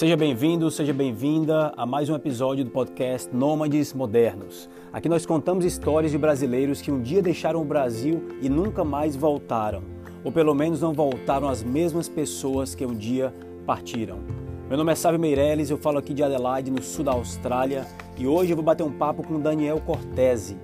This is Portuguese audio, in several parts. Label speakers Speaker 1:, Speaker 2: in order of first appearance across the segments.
Speaker 1: Seja bem-vindo, seja bem-vinda a mais um episódio do podcast Nômades Modernos. Aqui nós contamos histórias de brasileiros que um dia deixaram o Brasil e nunca mais voltaram, ou pelo menos não voltaram as mesmas pessoas que um dia partiram. Meu nome é Sávio Meirelles, eu falo aqui de Adelaide, no sul da Austrália, e hoje eu vou bater um papo com Daniel Cortese.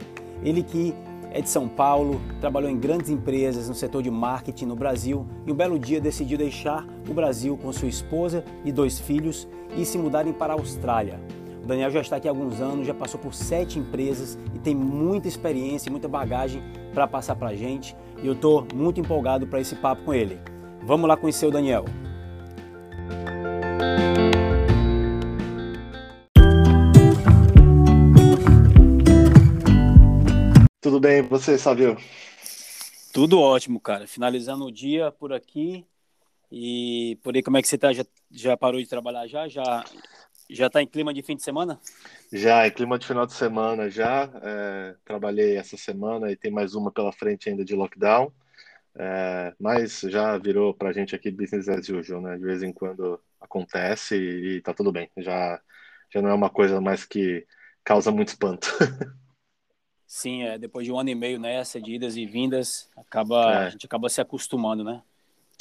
Speaker 1: Ele que é de São Paulo, trabalhou em grandes empresas no setor de marketing no Brasil e um belo dia decidiu deixar o Brasil com sua esposa e dois filhos e se mudarem para a Austrália. O Daniel já está aqui há alguns anos, já passou por sete empresas e tem muita experiência e muita bagagem para passar para a gente e eu estou muito empolgado para esse papo com ele. Vamos lá conhecer o Daniel.
Speaker 2: Tudo bem, você, Savio?
Speaker 1: Tudo ótimo, cara. Finalizando o dia por aqui. E por aí, como é que você tá? Já, já parou de trabalhar já? Já já tá em clima de fim de semana?
Speaker 2: Já, em clima de final de semana já. É, trabalhei essa semana e tem mais uma pela frente ainda de lockdown. É, mas já virou pra gente aqui business as usual, né? De vez em quando acontece e, e tá tudo bem. Já, já não é uma coisa mais que causa muito espanto.
Speaker 1: Sim, é, depois de um ano e meio nessa, de idas e vindas, acaba, é. a gente acaba se acostumando, né?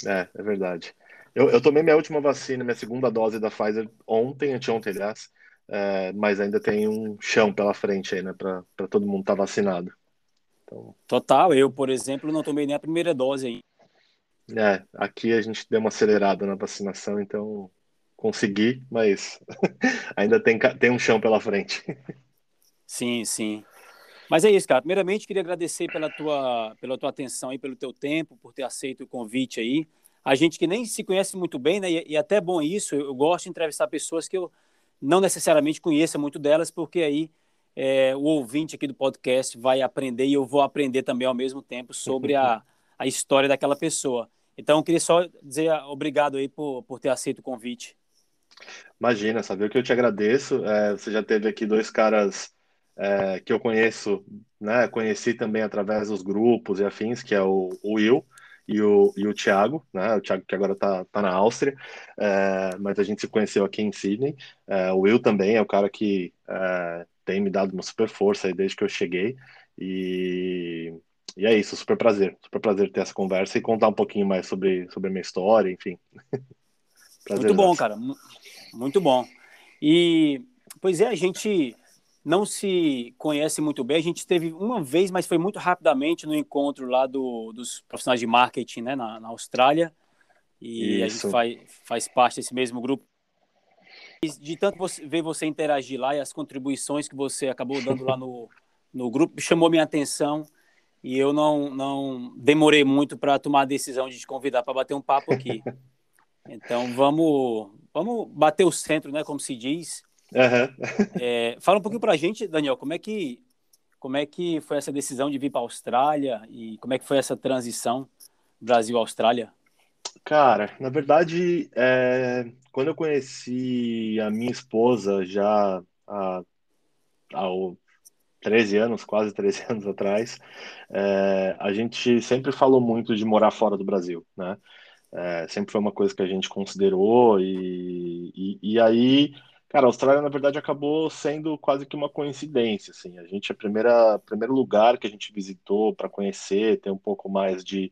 Speaker 2: É, é verdade. Eu, eu tomei minha última vacina, minha segunda dose da Pfizer ontem, anteontem, aliás, é, mas ainda tem um chão pela frente aí, né, para todo mundo estar tá vacinado.
Speaker 1: Então... Total, eu, por exemplo, não tomei nem a primeira dose ainda.
Speaker 2: É, aqui a gente deu uma acelerada na vacinação, então consegui, mas ainda tem, tem um chão pela frente.
Speaker 1: Sim, sim. Mas é isso, cara. Primeiramente, queria agradecer pela tua, pela tua atenção e pelo teu tempo, por ter aceito o convite aí. A gente que nem se conhece muito bem, né? E, e até bom isso, eu gosto de entrevistar pessoas que eu não necessariamente conheça muito delas, porque aí é, o ouvinte aqui do podcast vai aprender e eu vou aprender também ao mesmo tempo sobre a, a história daquela pessoa. Então, eu queria só dizer obrigado aí por, por ter aceito o convite.
Speaker 2: Imagina, sabe o que eu te agradeço. É, você já teve aqui dois caras é, que eu conheço, né, conheci também através dos grupos e afins, que é o, o Will e o, e o Thiago, né, o Thiago que agora está tá na Áustria, é, mas a gente se conheceu aqui em Sydney. É, o Will também é o cara que é, tem me dado uma super força aí desde que eu cheguei e, e é isso, super prazer, super prazer ter essa conversa e contar um pouquinho mais sobre, sobre a minha história, enfim.
Speaker 1: Muito bom, cara, muito bom. E, pois é, a gente não se conhece muito bem. A gente teve uma vez, mas foi muito rapidamente no encontro lá do, dos profissionais de marketing né, na, na Austrália. E Isso. a gente faz, faz parte desse mesmo grupo. De tanto você, ver você interagir lá e as contribuições que você acabou dando lá no, no grupo, chamou minha atenção. E eu não, não demorei muito para tomar a decisão de te convidar para bater um papo aqui. Então vamos, vamos bater o centro, né, como se diz.
Speaker 2: Uhum.
Speaker 1: É, fala um pouquinho para a gente, Daniel, como é que como é que foi essa decisão de vir para a Austrália e como é que foi essa transição Brasil-Austrália?
Speaker 2: Cara, na verdade, é, quando eu conheci a minha esposa já há, há 13 anos, quase 13 anos atrás, é, a gente sempre falou muito de morar fora do Brasil, né? É, sempre foi uma coisa que a gente considerou e, e, e aí Cara, a Austrália, na verdade, acabou sendo quase que uma coincidência, assim. A gente, é o primeiro lugar que a gente visitou para conhecer, ter um pouco mais de,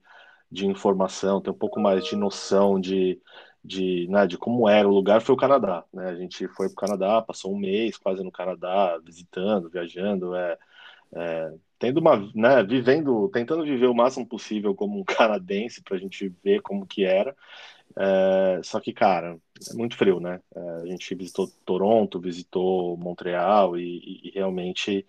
Speaker 2: de informação, ter um pouco mais de noção de, de, né, de como era o lugar, foi o Canadá, né? A gente foi para o Canadá, passou um mês quase no Canadá, visitando, viajando, é, é, tendo uma, né, vivendo, tentando viver o máximo possível como um canadense para a gente ver como que era. É, só que, cara, é muito frio, né? É, a gente visitou Toronto, visitou Montreal e, e realmente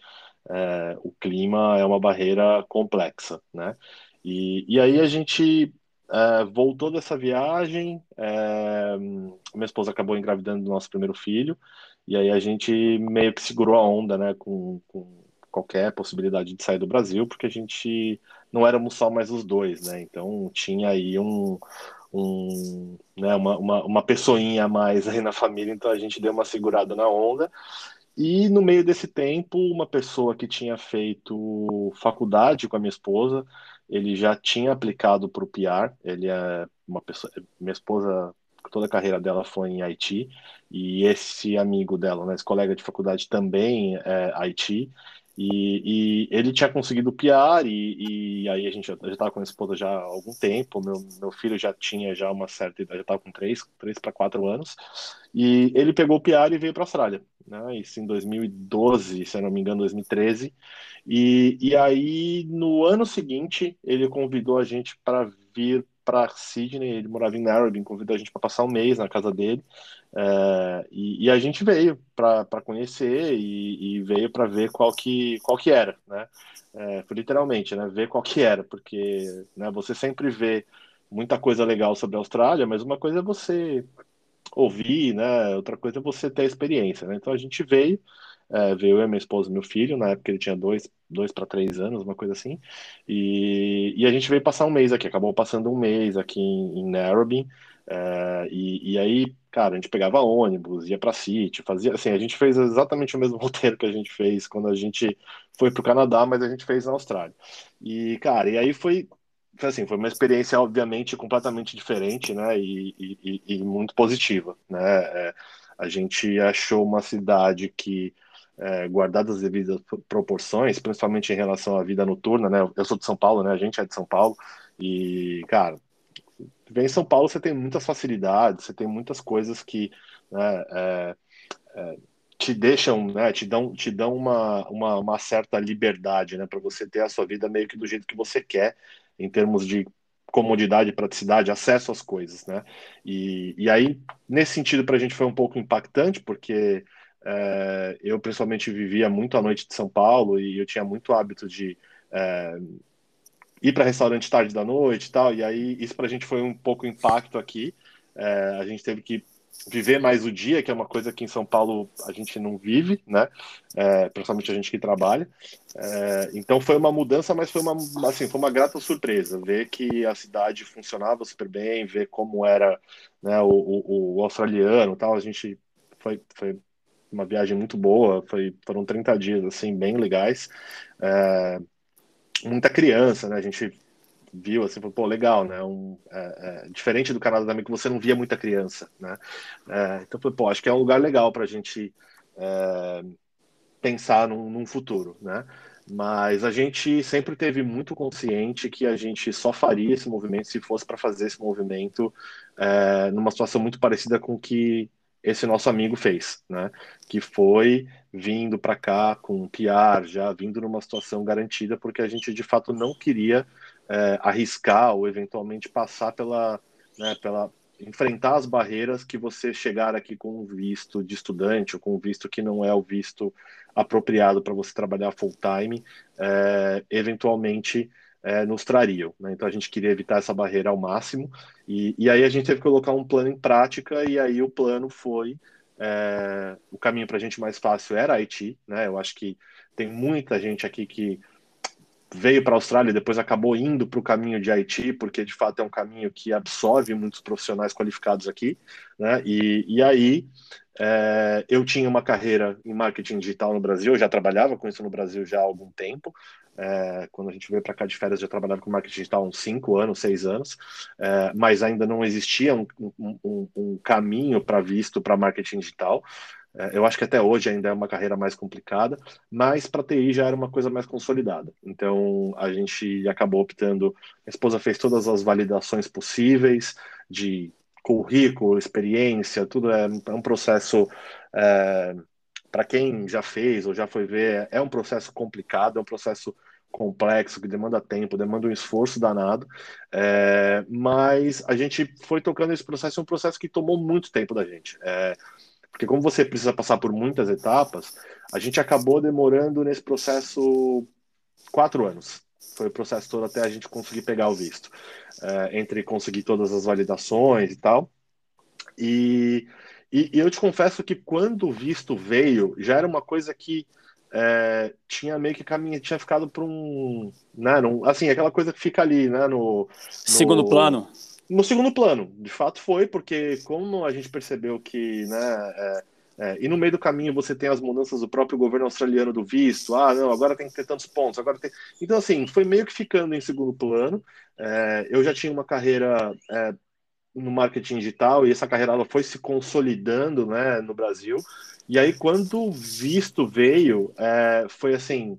Speaker 2: é, o clima é uma barreira complexa, né? E, e aí a gente é, voltou dessa viagem, é, minha esposa acabou engravidando do nosso primeiro filho, e aí a gente meio que segurou a onda, né, com, com qualquer possibilidade de sair do Brasil, porque a gente não éramos só mais os dois, né? Então tinha aí um, um, né, uma, uma, uma pessoinha a mais aí na família, então a gente deu uma segurada na onda. E no meio desse tempo, uma pessoa que tinha feito faculdade com a minha esposa, ele já tinha aplicado para o PR, ele é uma pessoa, minha esposa toda a carreira dela foi em Haiti, e esse amigo dela, né, esse colega de faculdade também é Haiti, e, e, ele tinha conseguido piar e, e aí a gente já estava com a esposa já há algum tempo. Meu, meu filho já tinha já uma certa idade, já estava com três, três para quatro anos. E ele pegou o piar e veio para a Austrália, né? Isso em 2012, se eu não me engano, 2013. E, e aí no ano seguinte ele convidou a gente para vir para Sydney. Ele morava em Narrabeen, convidou a gente para passar um mês na casa dele. É, e, e, a gente veio para conhecer e, e veio para ver qual que, qual que era, né? É, literalmente, né? Ver qual que era, porque né, você sempre vê muita coisa legal sobre a Austrália, mas uma coisa é você ouvir, né? Outra coisa é você ter a experiência, né? Então a gente veio, é, veio eu, minha esposa e meu filho, na época ele tinha dois, dois para três anos, uma coisa assim, e, e a gente veio passar um mês aqui, acabou passando um mês aqui em, em Narrabeen, é, e, e aí cara, a gente pegava ônibus, ia para sítio, fazia assim, a gente fez exatamente o mesmo roteiro que a gente fez quando a gente foi para o Canadá, mas a gente fez na Austrália. E, cara, e aí foi assim, foi uma experiência obviamente completamente diferente, né, e, e, e muito positiva, né. É, a gente achou uma cidade que é, guardadas as devidas proporções, principalmente em relação à vida noturna, né? Eu sou de São Paulo, né? A gente é de São Paulo e, cara, vem em São Paulo você tem muitas facilidades, você tem muitas coisas que né, é, é, te deixam, né, te dão, te dão uma, uma, uma certa liberdade, né, para você ter a sua vida meio que do jeito que você quer, em termos de comodidade, praticidade, acesso às coisas, né? E, e aí, nesse sentido, para a gente foi um pouco impactante, porque é, eu, principalmente, vivia muito à noite de São Paulo e eu tinha muito hábito de é, ir para restaurante tarde da noite e tal, e aí isso para a gente foi um pouco impacto aqui. É, a gente teve que viver mais o dia, que é uma coisa que em São Paulo a gente não vive, né? É, principalmente a gente que trabalha. É, então foi uma mudança, mas foi uma assim foi uma grata surpresa ver que a cidade funcionava super bem, ver como era né, o, o, o australiano, tal. A gente foi, foi uma viagem muito boa, foi foram 30 dias assim bem legais. É, muita criança, né? A gente viu assim, pô, legal, né? Um, é, é, diferente do Canadá também, que você não via muita criança, né? É, então, pô, acho que é um lugar legal para a gente é, pensar num, num, futuro, né? Mas a gente sempre teve muito consciente que a gente só faria esse movimento se fosse para fazer esse movimento é, numa situação muito parecida com que esse nosso amigo fez, né? Que foi vindo para cá com um PR, já vindo numa situação garantida, porque a gente de fato não queria é, arriscar ou eventualmente passar pela, né, pela enfrentar as barreiras que você chegar aqui com um visto de estudante ou com um visto que não é o visto apropriado para você trabalhar full time, é, eventualmente é, nos trariam. Né? Então a gente queria evitar essa barreira ao máximo e, e, aí a gente teve que colocar um plano em prática e aí o plano foi é, o caminho para a gente mais fácil era Haiti, né? Eu acho que tem muita gente aqui que veio para a Austrália e depois acabou indo para o caminho de Haiti, porque de fato é um caminho que absorve muitos profissionais qualificados aqui, né? E, e aí é, eu tinha uma carreira em marketing digital no Brasil, eu já trabalhava com isso no Brasil já há algum tempo. É, quando a gente veio para cá de férias, já trabalhava com marketing digital há uns 5 anos, 6 anos, é, mas ainda não existia um, um, um caminho para visto para marketing digital. É, eu acho que até hoje ainda é uma carreira mais complicada, mas para TI já era uma coisa mais consolidada. Então a gente acabou optando. A esposa fez todas as validações possíveis de currículo, experiência, tudo é, é um processo. É, para quem já fez ou já foi ver, é um processo complicado, é um processo complexo, que demanda tempo, demanda um esforço danado, é, mas a gente foi tocando esse processo, um processo que tomou muito tempo da gente. É, porque como você precisa passar por muitas etapas, a gente acabou demorando nesse processo quatro anos. Foi o processo todo até a gente conseguir pegar o visto é, entre conseguir todas as validações e tal. E, e, e, eu te confesso que quando o visto veio, já era uma coisa que é, tinha meio que caminho, tinha ficado para um, né, num, assim, aquela coisa que fica ali, né, no, no
Speaker 1: segundo plano.
Speaker 2: No segundo plano, de fato foi, porque como a gente percebeu que, né, é, é, e no meio do caminho você tem as mudanças do próprio governo australiano do visto. Ah, não, agora tem que ter tantos pontos. Agora tem. Então, assim, foi meio que ficando em segundo plano. É, eu já tinha uma carreira é, no marketing digital e essa carreira ela foi se consolidando né, no Brasil. E aí, quando o visto veio, é, foi assim: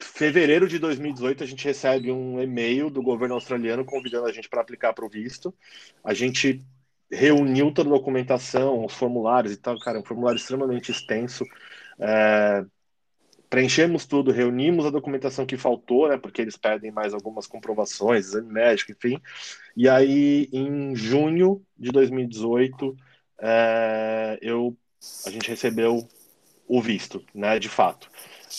Speaker 2: fevereiro de 2018, a gente recebe um e-mail do governo australiano convidando a gente para aplicar para o visto. A gente reuniu toda a documentação, os formulários e tal, cara, um formulário extremamente extenso. É, preenchemos tudo, reunimos a documentação que faltou, né, porque eles pedem mais algumas comprovações, exame médico, enfim. E aí, em junho de 2018, é, eu, a gente recebeu o visto, né, de fato.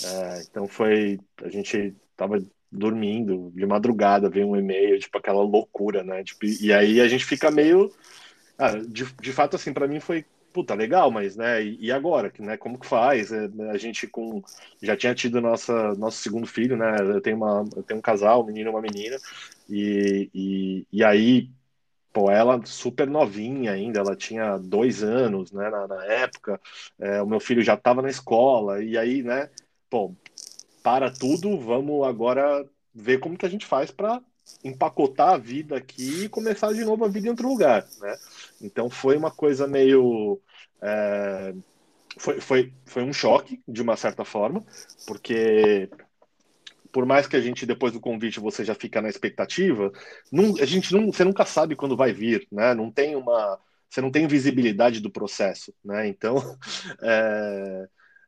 Speaker 2: É, então foi, a gente tava dormindo de madrugada, veio um e-mail, tipo aquela loucura, né? Tipo, e aí a gente fica meio, ah, de, de fato assim, para mim foi puta, legal, mas, né, e, agora, né, como que faz? É, né, a gente com, já tinha tido nossa, nosso segundo filho, né, eu tenho, uma, eu tenho um casal, um menino e uma menina, e, e, e aí, pô, ela super novinha ainda, ela tinha dois anos, né, na, na época, é, o meu filho já estava na escola, e aí, né, pô, para tudo, vamos agora ver como que a gente faz para empacotar a vida aqui e começar de novo a vida em outro lugar, né? Então foi uma coisa meio é, foi, foi, foi um choque de uma certa forma, porque por mais que a gente depois do convite você já fica na expectativa, não, a gente não, você nunca sabe quando vai vir, né? Não tem uma você não tem visibilidade do processo, né? Então é,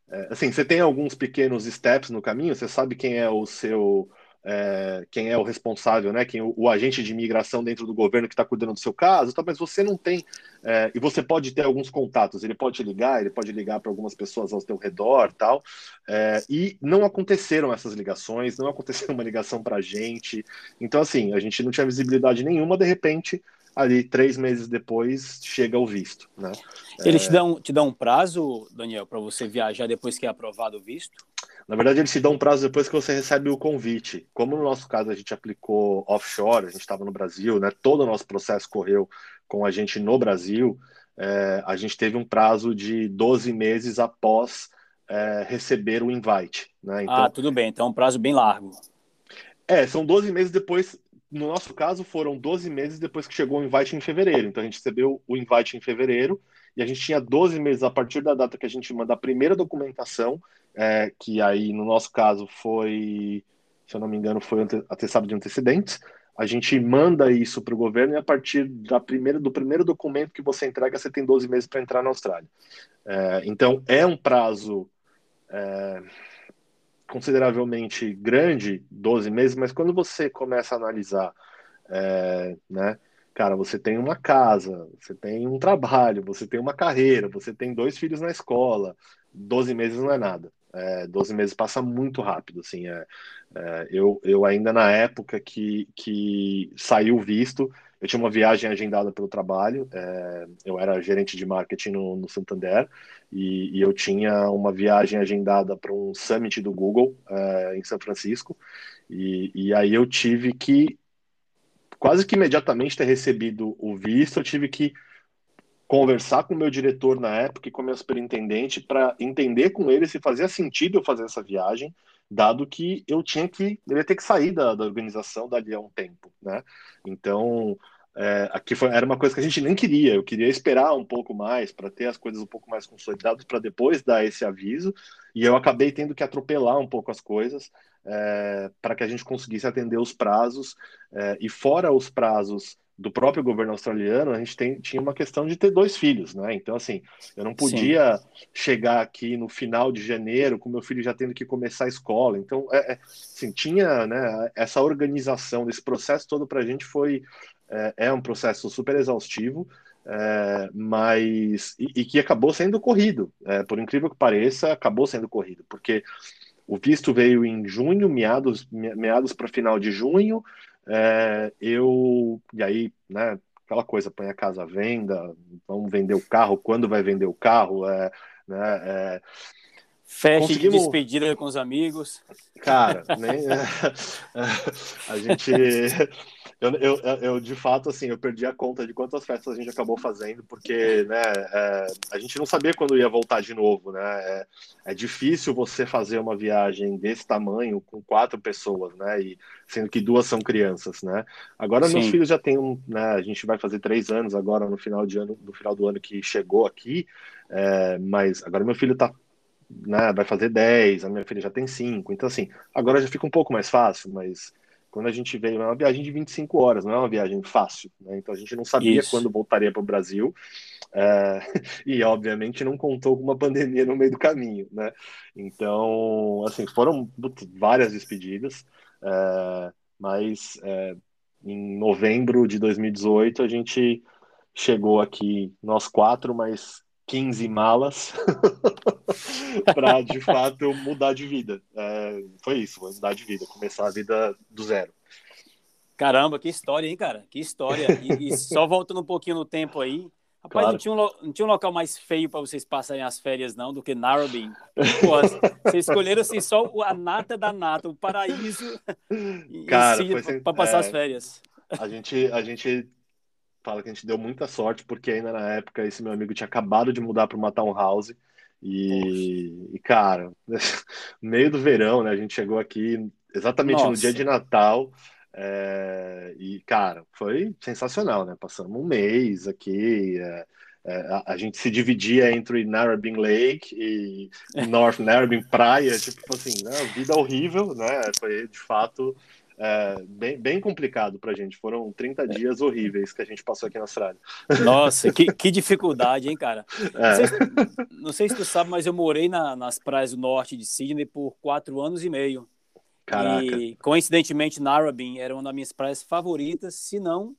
Speaker 2: é, assim, você tem alguns pequenos steps no caminho, você sabe quem é o seu é, quem é o responsável, né, quem o, o, agente de imigração dentro do governo que está cuidando do seu caso, tá, mas você não tem, é, e você pode ter alguns contatos, ele pode ligar, ele pode ligar para algumas pessoas ao seu redor, tal, é, e não aconteceram essas ligações, não aconteceu uma ligação para a gente, então assim, a gente não tinha visibilidade nenhuma, de repente ali três meses depois chega o visto, né?
Speaker 1: Eles é... te, dão, te dão um prazo, Daniel, para você viajar depois que é aprovado o visto?
Speaker 2: Na verdade, eles te dão um prazo depois que você recebe o convite. Como no nosso caso a gente aplicou offshore, a gente estava no Brasil, né? Todo o nosso processo correu com a gente no Brasil. É, a gente teve um prazo de 12 meses após é, receber o invite. Né?
Speaker 1: Então, ah, tudo bem. Então é um prazo bem largo.
Speaker 2: É, são 12 meses depois no nosso caso, foram 12 meses depois que chegou o invite em fevereiro. Então, a gente recebeu o invite em fevereiro e a gente tinha 12 meses a partir da data que a gente manda a primeira documentação, é, que aí, no nosso caso, foi, se eu não me engano, foi atestado de antecedentes. A gente manda isso para o governo e a partir da primeira, do primeiro documento que você entrega, você tem 12 meses para entrar na Austrália. É, então, é um prazo. É, consideravelmente grande, 12 meses, mas quando você começa a analisar, é, né, cara, você tem uma casa, você tem um trabalho, você tem uma carreira, você tem dois filhos na escola, 12 meses não é nada. É, 12 meses passa muito rápido, assim, é, é, eu, eu ainda na época que, que saiu visto, eu tinha uma viagem agendada pelo trabalho, é, eu era gerente de marketing no, no Santander, e, e, eu tinha uma viagem agendada para um summit do Google é, em São Francisco, e, e aí eu tive que, quase que imediatamente ter recebido o visto, eu tive que conversar com o meu diretor na época e com o meu superintendente para entender com ele se fazia sentido eu fazer essa viagem, dado que eu tinha que, eu ia ter que sair da, da organização dali a um tempo, né? Então, é, aqui foi, era uma coisa que a gente nem queria, eu queria esperar um pouco mais para ter as coisas um pouco mais consolidadas para depois dar esse aviso, e eu acabei tendo que atropelar um pouco as coisas é, para que a gente conseguisse atender os prazos, é, e fora os prazos do próprio governo australiano, a gente tem, tinha uma questão de ter dois filhos, né? Então, assim, eu não podia Sim. chegar aqui no final de janeiro com meu filho já tendo que começar a escola. Então, é, é assim, tinha né, essa organização desse processo todo para a gente foi é, é, um processo super exaustivo, é, mas e, e, que acabou sendo corrido. É, por incrível que pareça, acabou sendo corrido, porque o visto veio em junho, meados, meados para final de junho, é, eu, e aí, né, aquela coisa, põe a casa à venda, vamos vender o carro, quando vai vender o carro, é, né, é,
Speaker 1: Festa conseguimos... de despedida com os amigos.
Speaker 2: Cara, nem, a gente Eu, eu, eu, de fato, assim, eu perdi a conta de quantas festas a gente acabou fazendo, porque, né, é, a gente não sabia quando ia voltar de novo, né? É, é, difícil você fazer uma viagem desse tamanho com quatro pessoas, né? E sendo que duas são crianças, né? Agora Sim. meus filhos já têm um, né? A gente vai fazer três anos agora no final de ano, no final do ano que chegou aqui, é, mas agora meu filho tá né, vai fazer 10, a minha filha já tem 5, então assim, agora já fica um pouco mais fácil, mas quando a gente veio, é uma viagem de 25 horas, não é uma viagem fácil, né? então a gente não sabia Isso. quando voltaria para o Brasil, é, e obviamente não contou com uma pandemia no meio do caminho, né? Então, assim, foram várias despedidas, é, mas é, em novembro de 2018 a gente chegou aqui, nós quatro, mas 15 malas para de fato mudar de vida. É, foi isso, mudar de vida, começar a vida do zero.
Speaker 1: Caramba, que história, hein, cara? Que história. E, e só voltando um pouquinho no tempo aí. Rapaz, claro. não, tinha um, não tinha um local mais feio para vocês passarem as férias, não, do que Narrabeen. Vocês escolheram assim, só a nata da nata, o paraíso para passar é, as férias.
Speaker 2: A gente, a gente fala que a gente deu muita sorte, porque ainda na época esse meu amigo tinha acabado de mudar para uma townhouse. E, e, cara, no meio do verão, né? A gente chegou aqui exatamente Nossa. no dia de Natal. É, e, cara, foi sensacional, né? Passamos um mês aqui. É, é, a, a, gente se dividia entre Narrabeen Lake e North Narrabeen Praia, tipo assim, né? Vida horrível, né? Foi de fato é, bem, bem complicado para a gente. Foram 30 é. dias horríveis que a gente passou aqui na Austrália.
Speaker 1: Nossa, que, que dificuldade, hein, cara? É. Não, sei se, não, sei se, tu sabe, mas eu morei na, nas praias do norte de Sydney por quatro anos e meio. Caraca. E, coincidentemente, Narrabeen era uma das minhas praias favoritas, se não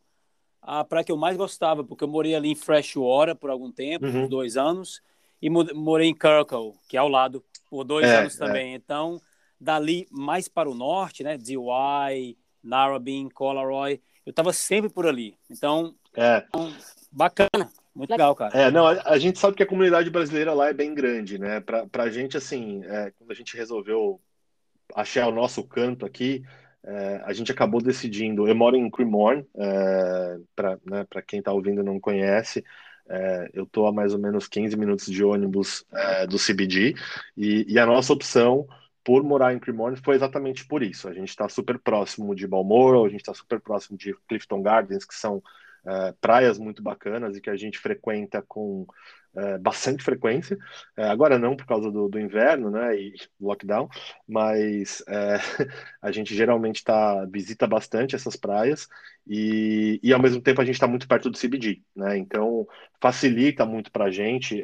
Speaker 1: a praia que eu mais gostava, porque eu morei ali em Freshwater por algum tempo, uhum. por dois anos, e morei em Kirkle, que é ao lado, por dois é, anos também. É. Então, dali mais para o norte, né? DY, Narrabeen, Collaroy, eu estava sempre por ali. Então, é. bacana, muito legal, cara.
Speaker 2: É, não, a, a, gente sabe que a comunidade brasileira lá é bem grande, né? Para a gente, assim, é, quando a gente resolveu achar o nosso canto aqui, é, a gente acabou decidindo. Eu moro em Cremorne, é, para né, quem está ouvindo e não conhece. É, eu estou a mais ou menos 15 minutos de ônibus é, do CBD e, e, a nossa opção por morar em Cremorne foi exatamente por isso. A gente está super próximo de Balmoral, a gente está super próximo de Clifton Gardens, que são uh, praias muito bacanas e que a gente frequenta com uh, bastante frequência. Uh, agora não por causa do, do, inverno, né, e lockdown, mas a gente geralmente tá visita bastante essas praias e, e ao mesmo tempo a gente está muito perto do CBD, né? Então facilita muito para a gente.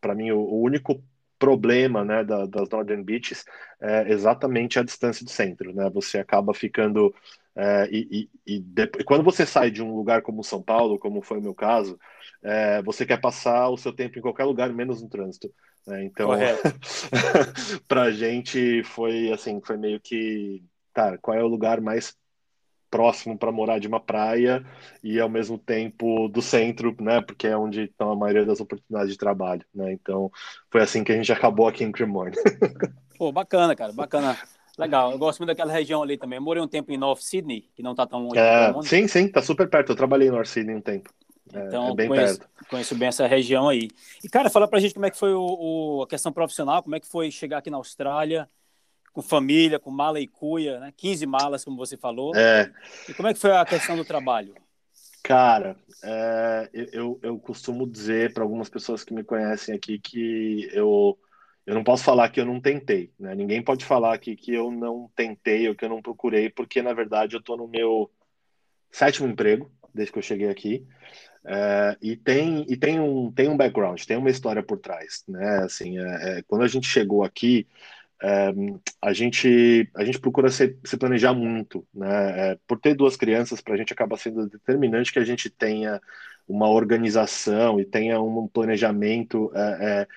Speaker 2: Para mim o, o único problema né, da, das Northern Beaches é exatamente a distância do centro. Né? Você acaba ficando. É, e, e, e depois, quando você sai de um lugar como São Paulo, como foi o meu caso, é, você quer passar o seu tempo em qualquer lugar, menos no trânsito. Né? Então, para a gente foi assim, foi meio que, tá, qual é o lugar mais próximo para morar de uma praia e ao mesmo tempo do centro, né? Porque é onde estão a maioria das oportunidades de trabalho, né? Então foi assim que a gente acabou aqui em Cremorne.
Speaker 1: Pô, bacana, cara, bacana. Legal, eu gosto muito daquela região ali também. Eu morei um tempo em North Sydney, que não está tão longe.
Speaker 2: É, sim, sim, tá super perto. Eu trabalhei em North Sydney um tempo. É, então, é bem
Speaker 1: conheço,
Speaker 2: perto.
Speaker 1: conheço bem essa região aí. E, cara, fala pra gente como é que foi o, o, a questão profissional, como é que foi chegar aqui na Austrália, com família, com mala e cuia, né? 15 malas, como você falou. É. E como é que foi a questão do trabalho?
Speaker 2: Cara, é, eu, eu costumo dizer para algumas pessoas que me conhecem aqui que eu, eu não posso falar que eu não tentei, né? Ninguém pode falar aqui que eu não tentei ou que eu não procurei, porque na verdade eu estou no meu sétimo emprego desde que eu cheguei aqui. É, e tem e tem um tem um background, tem uma história por trás, né? Assim, é, é quando a gente chegou aqui, é, a gente a gente procura se, se planejar muito, né? É, por ter duas crianças, para a gente acaba sendo determinante que a gente tenha uma organização e tenha um planejamento é, é,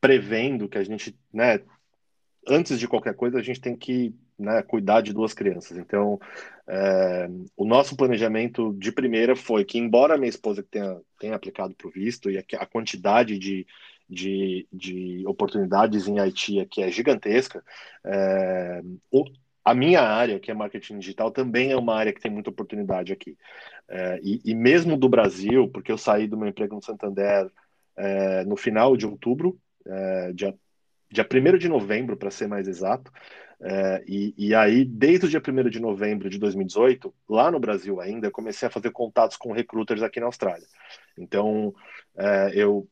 Speaker 2: prevendo que a gente, né? Antes de qualquer coisa, a gente tem que né, cuidar de duas crianças. Então, é, o nosso planejamento de primeira foi que, embora minha esposa tenha, tenha aplicado para o visto e a, a quantidade de de, de oportunidades em Haiti que é gigantesca, é, o, a minha área, que é marketing digital, também é uma área que tem muita oportunidade aqui. É, e, e, mesmo do Brasil, porque eu saí do meu emprego no Santander é, no final de outubro, é, dia, dia 1 de novembro, para ser mais exato, é, e, e, aí, desde o dia 1 de novembro de 2018, lá no Brasil ainda, comecei a fazer contatos com recruiters aqui na Austrália. Então, é, eu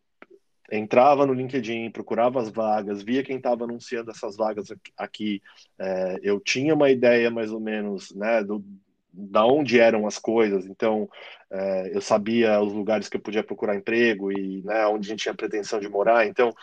Speaker 2: entrava no LinkedIn, procurava as vagas, via quem estava anunciando essas vagas aqui. É, eu tinha uma ideia mais ou menos né, do, da onde eram as coisas, então é, eu sabia os lugares que eu podia procurar emprego e né, onde a gente tinha pretensão de morar, então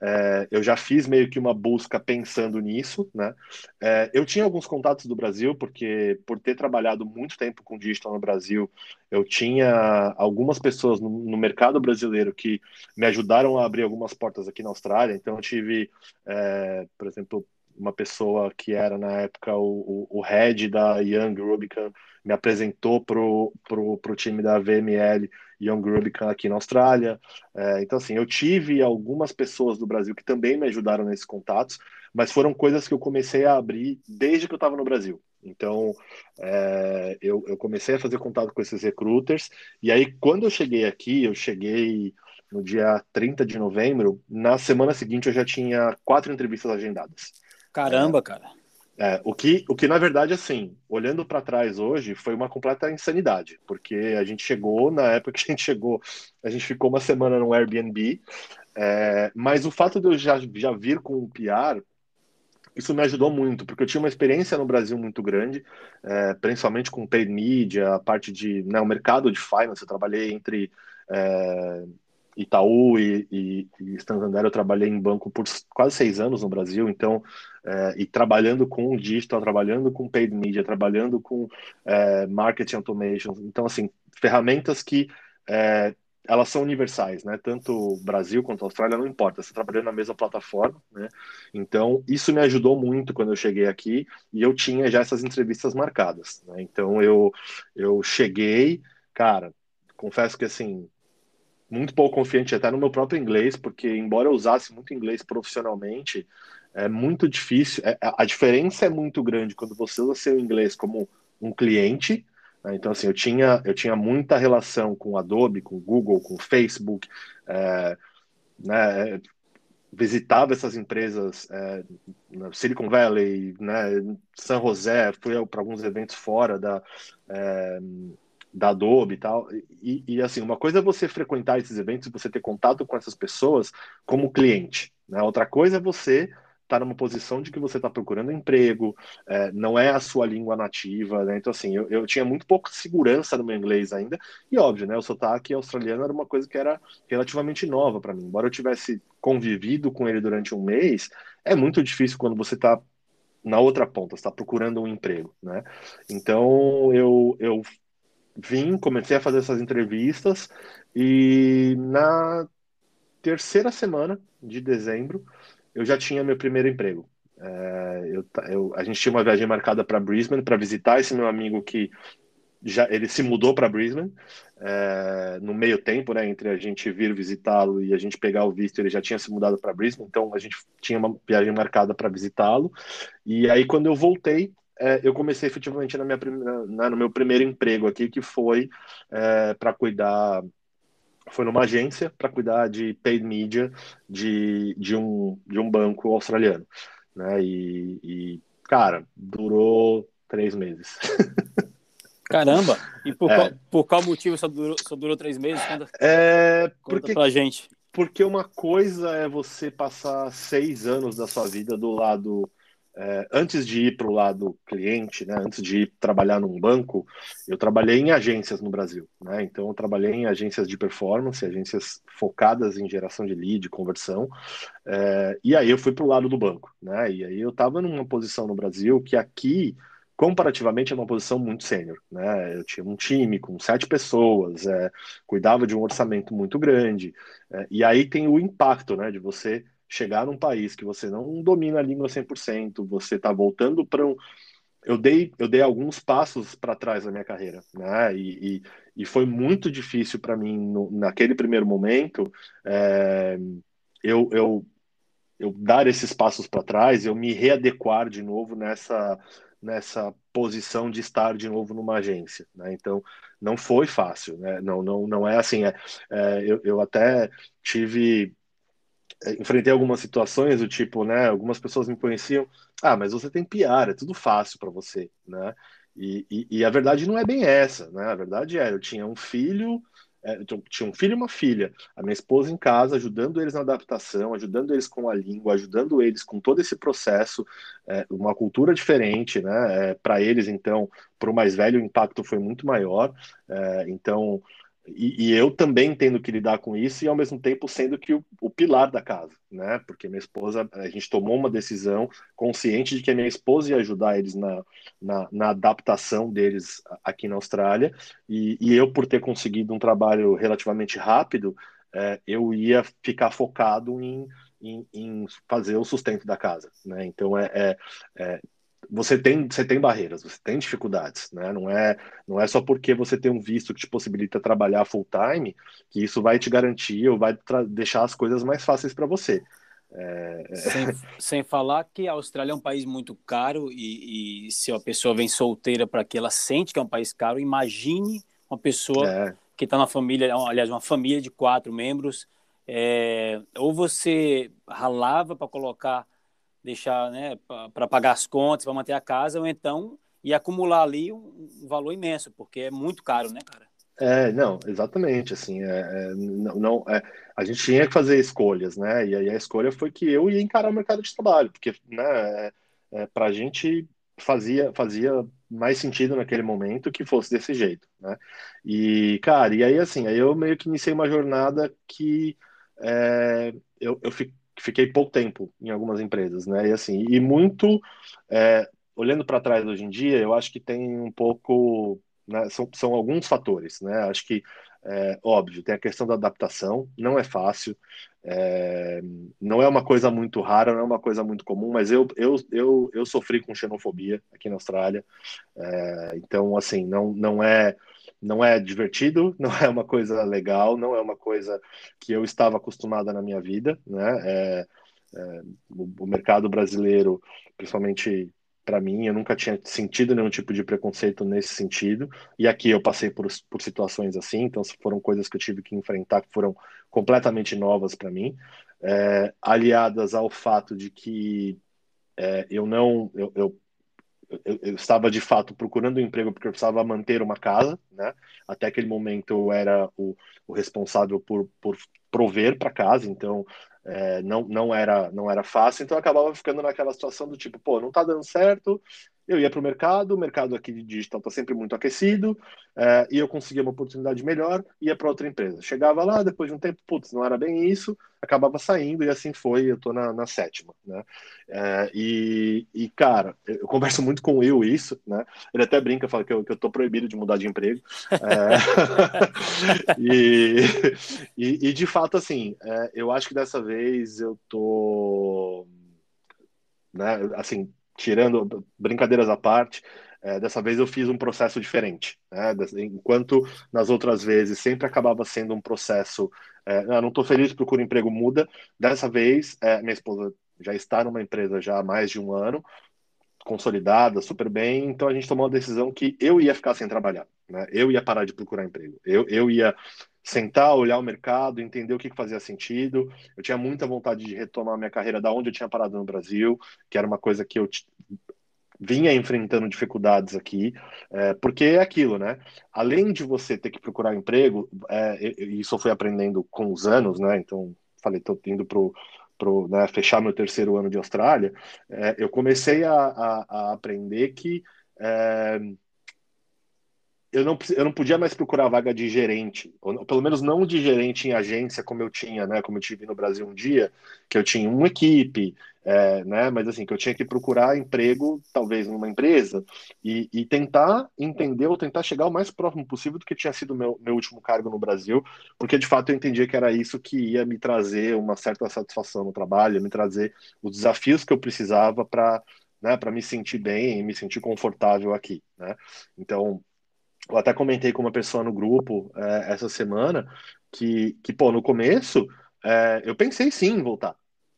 Speaker 2: é, eu já fiz meio que uma busca pensando nisso, né? É, eu tinha alguns contatos do Brasil, porque por ter trabalhado muito tempo com digital no Brasil, eu tinha algumas pessoas no, no mercado brasileiro que me ajudaram a abrir algumas portas aqui na Austrália. Então eu tive, é, por exemplo, uma pessoa que era na época o, o, o head da Young Rubicon me apresentou pro, pro, pro time da VML Young Rubicon aqui na Austrália. É, então, assim, eu tive algumas pessoas do Brasil que também me ajudaram nesses contatos, mas foram coisas que eu comecei a abrir desde que eu estava no Brasil. Então, é, eu, eu comecei a fazer contato com esses recruiters, e aí, quando eu cheguei aqui, eu cheguei no dia 30 de novembro, na semana seguinte eu já tinha quatro entrevistas agendadas.
Speaker 1: Caramba, cara.
Speaker 2: É, o, que, o que, na verdade, assim, olhando para trás hoje, foi uma completa insanidade, porque a gente chegou, na época que a gente chegou, a gente ficou uma semana no Airbnb, é, mas o fato de eu já, já vir com o PR, isso me ajudou muito, porque eu tinha uma experiência no Brasil muito grande, é, principalmente com paid media, a parte de, né, o mercado de finance, eu trabalhei entre é, Itaú e, e, e Santander, eu trabalhei em banco por quase seis anos no Brasil, então, é, e trabalhando com digital, trabalhando com paid media, trabalhando com é, marketing automation, então, assim, ferramentas que é, elas são universais, né? Tanto Brasil quanto Austrália, não importa, você trabalhando na mesma plataforma, né? Então, isso me ajudou muito quando eu cheguei aqui e eu tinha já essas entrevistas marcadas, né? Então, eu, eu cheguei, cara, confesso que, assim, muito pouco confiante até no meu próprio inglês, porque embora eu usasse muito inglês profissionalmente, é muito difícil. É, a diferença é muito grande quando você usa seu inglês como um cliente. Né? Então, assim, eu tinha, eu tinha muita relação com Adobe, com Google, com Facebook, é, né, visitava essas empresas é, Silicon Valley, né, San José, fui para alguns eventos fora da é, da Adobe e tal. E, e, assim, uma coisa é você frequentar esses eventos você ter contato com essas pessoas como cliente. Né? Outra coisa é você estar tá numa posição de que você está procurando emprego, é, não é a sua língua nativa, né? Então, assim, eu, eu tinha muito pouca segurança no meu inglês ainda, e óbvio, né? O sotaque australiano era uma coisa que era relativamente nova para mim. Embora eu tivesse convivido com ele durante um mês, é muito difícil quando você está na outra ponta, está procurando um emprego, né? Então eu, eu vim, comecei a fazer essas entrevistas e na terceira semana de dezembro eu já tinha meu primeiro emprego. É, eu, eu, a gente tinha uma viagem marcada para Brisbane para visitar esse meu amigo que já ele se mudou para Brisbane é, no meio tempo, né, entre a gente vir visitá-lo e a gente pegar o visto, ele já tinha se mudado para Brisbane, então a gente tinha uma viagem marcada para visitá-lo. E aí quando eu voltei, é, eu comecei efetivamente na minha, na, no meu primeiro emprego aqui, que foi é, para cuidar, foi numa agência para cuidar de paid media de, de, um, de um banco australiano. Né? E, e cara, durou três meses.
Speaker 1: Caramba! E por, é. qual, por qual motivo só durou, só durou três meses? Conta,
Speaker 2: é, porque,
Speaker 1: conta pra gente.
Speaker 2: Porque uma coisa é você passar seis anos da sua vida do lado é, antes de ir para o lado cliente, né, antes de ir trabalhar num banco, eu trabalhei em agências no Brasil. Né, então, eu trabalhei em agências de performance, agências focadas em geração de lead, conversão. É, e aí eu fui para o lado do banco. Né, e aí eu estava numa posição no Brasil que aqui, comparativamente, é uma posição muito sênior. Né, eu tinha um time com sete pessoas, é, cuidava de um orçamento muito grande. É, e aí tem o impacto né, de você chegar num país que você não domina a língua 100%, você está voltando para um. Eu dei, eu dei alguns passos para trás na minha carreira, né? E, e, e foi muito difícil para mim, no, naquele primeiro momento, é, eu, eu, eu dar esses passos para trás, eu me readequar de novo nessa, nessa posição de estar de novo numa agência, né? Então não foi fácil, né? Não, não, não é assim. É, é eu, eu até tive enfrentei algumas situações do tipo, né? Algumas pessoas me conheciam, ah, mas você tem PR, é tudo fácil para você, né? E, e, e, a verdade não é bem essa, né? A verdade é, eu tinha um filho, é, eu tinha um filho e uma filha, a minha esposa em casa, ajudando eles na adaptação, ajudando eles com a língua, ajudando eles com todo esse processo, é, uma cultura diferente, né? É, para eles, então, para o mais velho, o impacto foi muito maior. É, então, e, e, eu também tendo que lidar com isso e ao mesmo tempo sendo que o, o, pilar da casa, né? Porque minha esposa, a gente tomou uma decisão consciente de que a minha esposa ia ajudar eles na, na, na adaptação deles aqui na Austrália e, e, eu por ter conseguido um trabalho relativamente rápido, é, eu ia ficar focado em, em, em, fazer o sustento da casa, né? Então é, é, é você tem, você tem barreiras, você tem dificuldades, né? Não é, não é só porque você tem um visto que te possibilita trabalhar full time que isso vai te garantir ou vai deixar as coisas mais fáceis para você.
Speaker 1: É... é sem, sem, falar que a Austrália é um país muito caro e, e se a pessoa vem solteira para que ela sente que é um país caro, imagine uma pessoa é. que está na família, aliás, uma família de quatro membros, é, ou você ralava para colocar deixar, né, para pagar as contas, para manter a casa, ou então e acumular ali um, um, valor imenso, porque é muito caro, né, cara?
Speaker 2: É, não, exatamente, assim, é, é não, não é, a gente tinha que fazer escolhas, né, e aí a escolha foi que eu ia encarar o mercado de trabalho, porque, né, é, é para a gente fazia, fazia mais sentido naquele momento que fosse desse jeito, né, e, cara, e aí, assim, aí eu meio que iniciei uma jornada que é, eu, eu, fiquei fiquei pouco tempo em algumas empresas, né? E assim, e muito é, olhando para trás hoje em dia, eu acho que tem um pouco, né, são, são alguns fatores, né? Acho que é, óbvio, tem a questão da adaptação, não é fácil, é, não é uma coisa muito rara, não é uma coisa muito comum, mas eu, eu, eu, eu sofri com xenofobia aqui na Austrália, é, então, assim, não, não é não é divertido, não é uma coisa legal, não é uma coisa que eu estava acostumada na minha vida, né? É, é, o, o, mercado brasileiro, principalmente para mim, eu nunca tinha sentido nenhum tipo de preconceito nesse sentido, e aqui eu passei por, por situações assim, então foram coisas que eu tive que enfrentar que foram completamente novas para mim, é, aliadas ao fato de que é, eu não, eu, eu eu, eu, estava de fato procurando um emprego porque eu precisava manter uma casa, né? Até aquele momento eu era o, o responsável por, por prover para casa, então é, não, não, era, não era fácil, então eu acabava ficando naquela situação do tipo, pô, não tá dando certo, eu ia para o mercado, o mercado aqui de digital está sempre muito aquecido, é, e eu conseguia uma oportunidade melhor, ia para outra empresa. Chegava lá, depois de um tempo, putz, não era bem isso, acabava saindo, e assim foi, eu estou na, na, sétima, né? É, e, e, cara, eu converso muito com o Will isso, né? Ele até brinca, fala que eu, que eu tô proibido de mudar de emprego. É, e, e, e, de fato, assim, é, eu acho que dessa vez eu tô... Né, assim, tirando brincadeiras à parte, é, dessa vez eu fiz um processo diferente. Né? Enquanto nas outras vezes sempre acabava sendo um processo, é, não estou feliz, procuro emprego, muda. Dessa vez, é, minha esposa já está numa empresa já há mais de um ano, consolidada, super bem, então a gente tomou a decisão que eu ia ficar sem trabalhar, né? eu ia parar de procurar emprego, eu, eu ia sentar, olhar o mercado, entender o que fazia sentido. Eu tinha muita vontade de retomar minha carreira da onde eu tinha parado no Brasil, que era uma coisa que eu vinha enfrentando dificuldades aqui, é, porque é aquilo, né? Além de você ter que procurar emprego, é, isso eu fui aprendendo com os anos, né? Então, falei, estou indo pro Pro, né, fechar meu terceiro ano de Austrália, é, eu comecei a, a, a aprender que é, eu não, eu não podia mais procurar vaga de gerente, ou pelo menos não de gerente em agência, como eu tinha, né? Como eu tive no Brasil um dia, que eu tinha uma equipe, é, né? Mas assim, que eu tinha que procurar emprego, talvez numa empresa, e, e, tentar entender ou tentar chegar o mais próximo possível do que tinha sido meu, meu último cargo no Brasil, porque de fato eu entendia que era isso que ia me trazer uma certa satisfação no trabalho, me trazer os desafios que eu precisava para né, para me sentir bem e me sentir confortável aqui, né? Então, eu até comentei com uma pessoa no grupo é, essa semana que, que, pô, no começo é, eu pensei sim em voltar.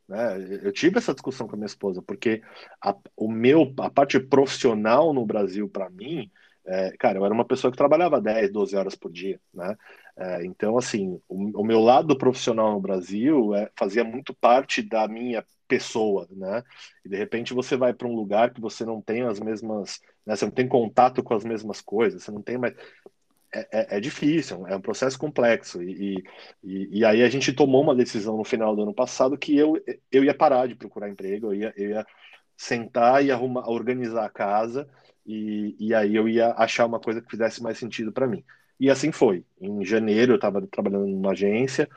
Speaker 2: Né? Eu tive essa discussão com a minha esposa, porque a, o meu, a parte profissional no Brasil, para mim, é, cara, eu era uma pessoa que trabalhava 10, 12 horas por dia, né? É, então, assim, o, o, meu lado profissional no Brasil é, fazia muito parte da minha pessoa, né? E de repente você vai para um lugar que você não tem as mesmas, né? Você não tem contato com as mesmas coisas, você não tem mais é, é, é, difícil, é um processo complexo. E, e, e, aí a gente tomou uma decisão no final do ano passado que eu, eu ia parar de procurar emprego, eu ia, eu ia sentar e arrumar, organizar a casa, e, e aí eu ia achar uma coisa que fizesse mais sentido para mim. E assim foi. Em janeiro eu estava trabalhando numa agência,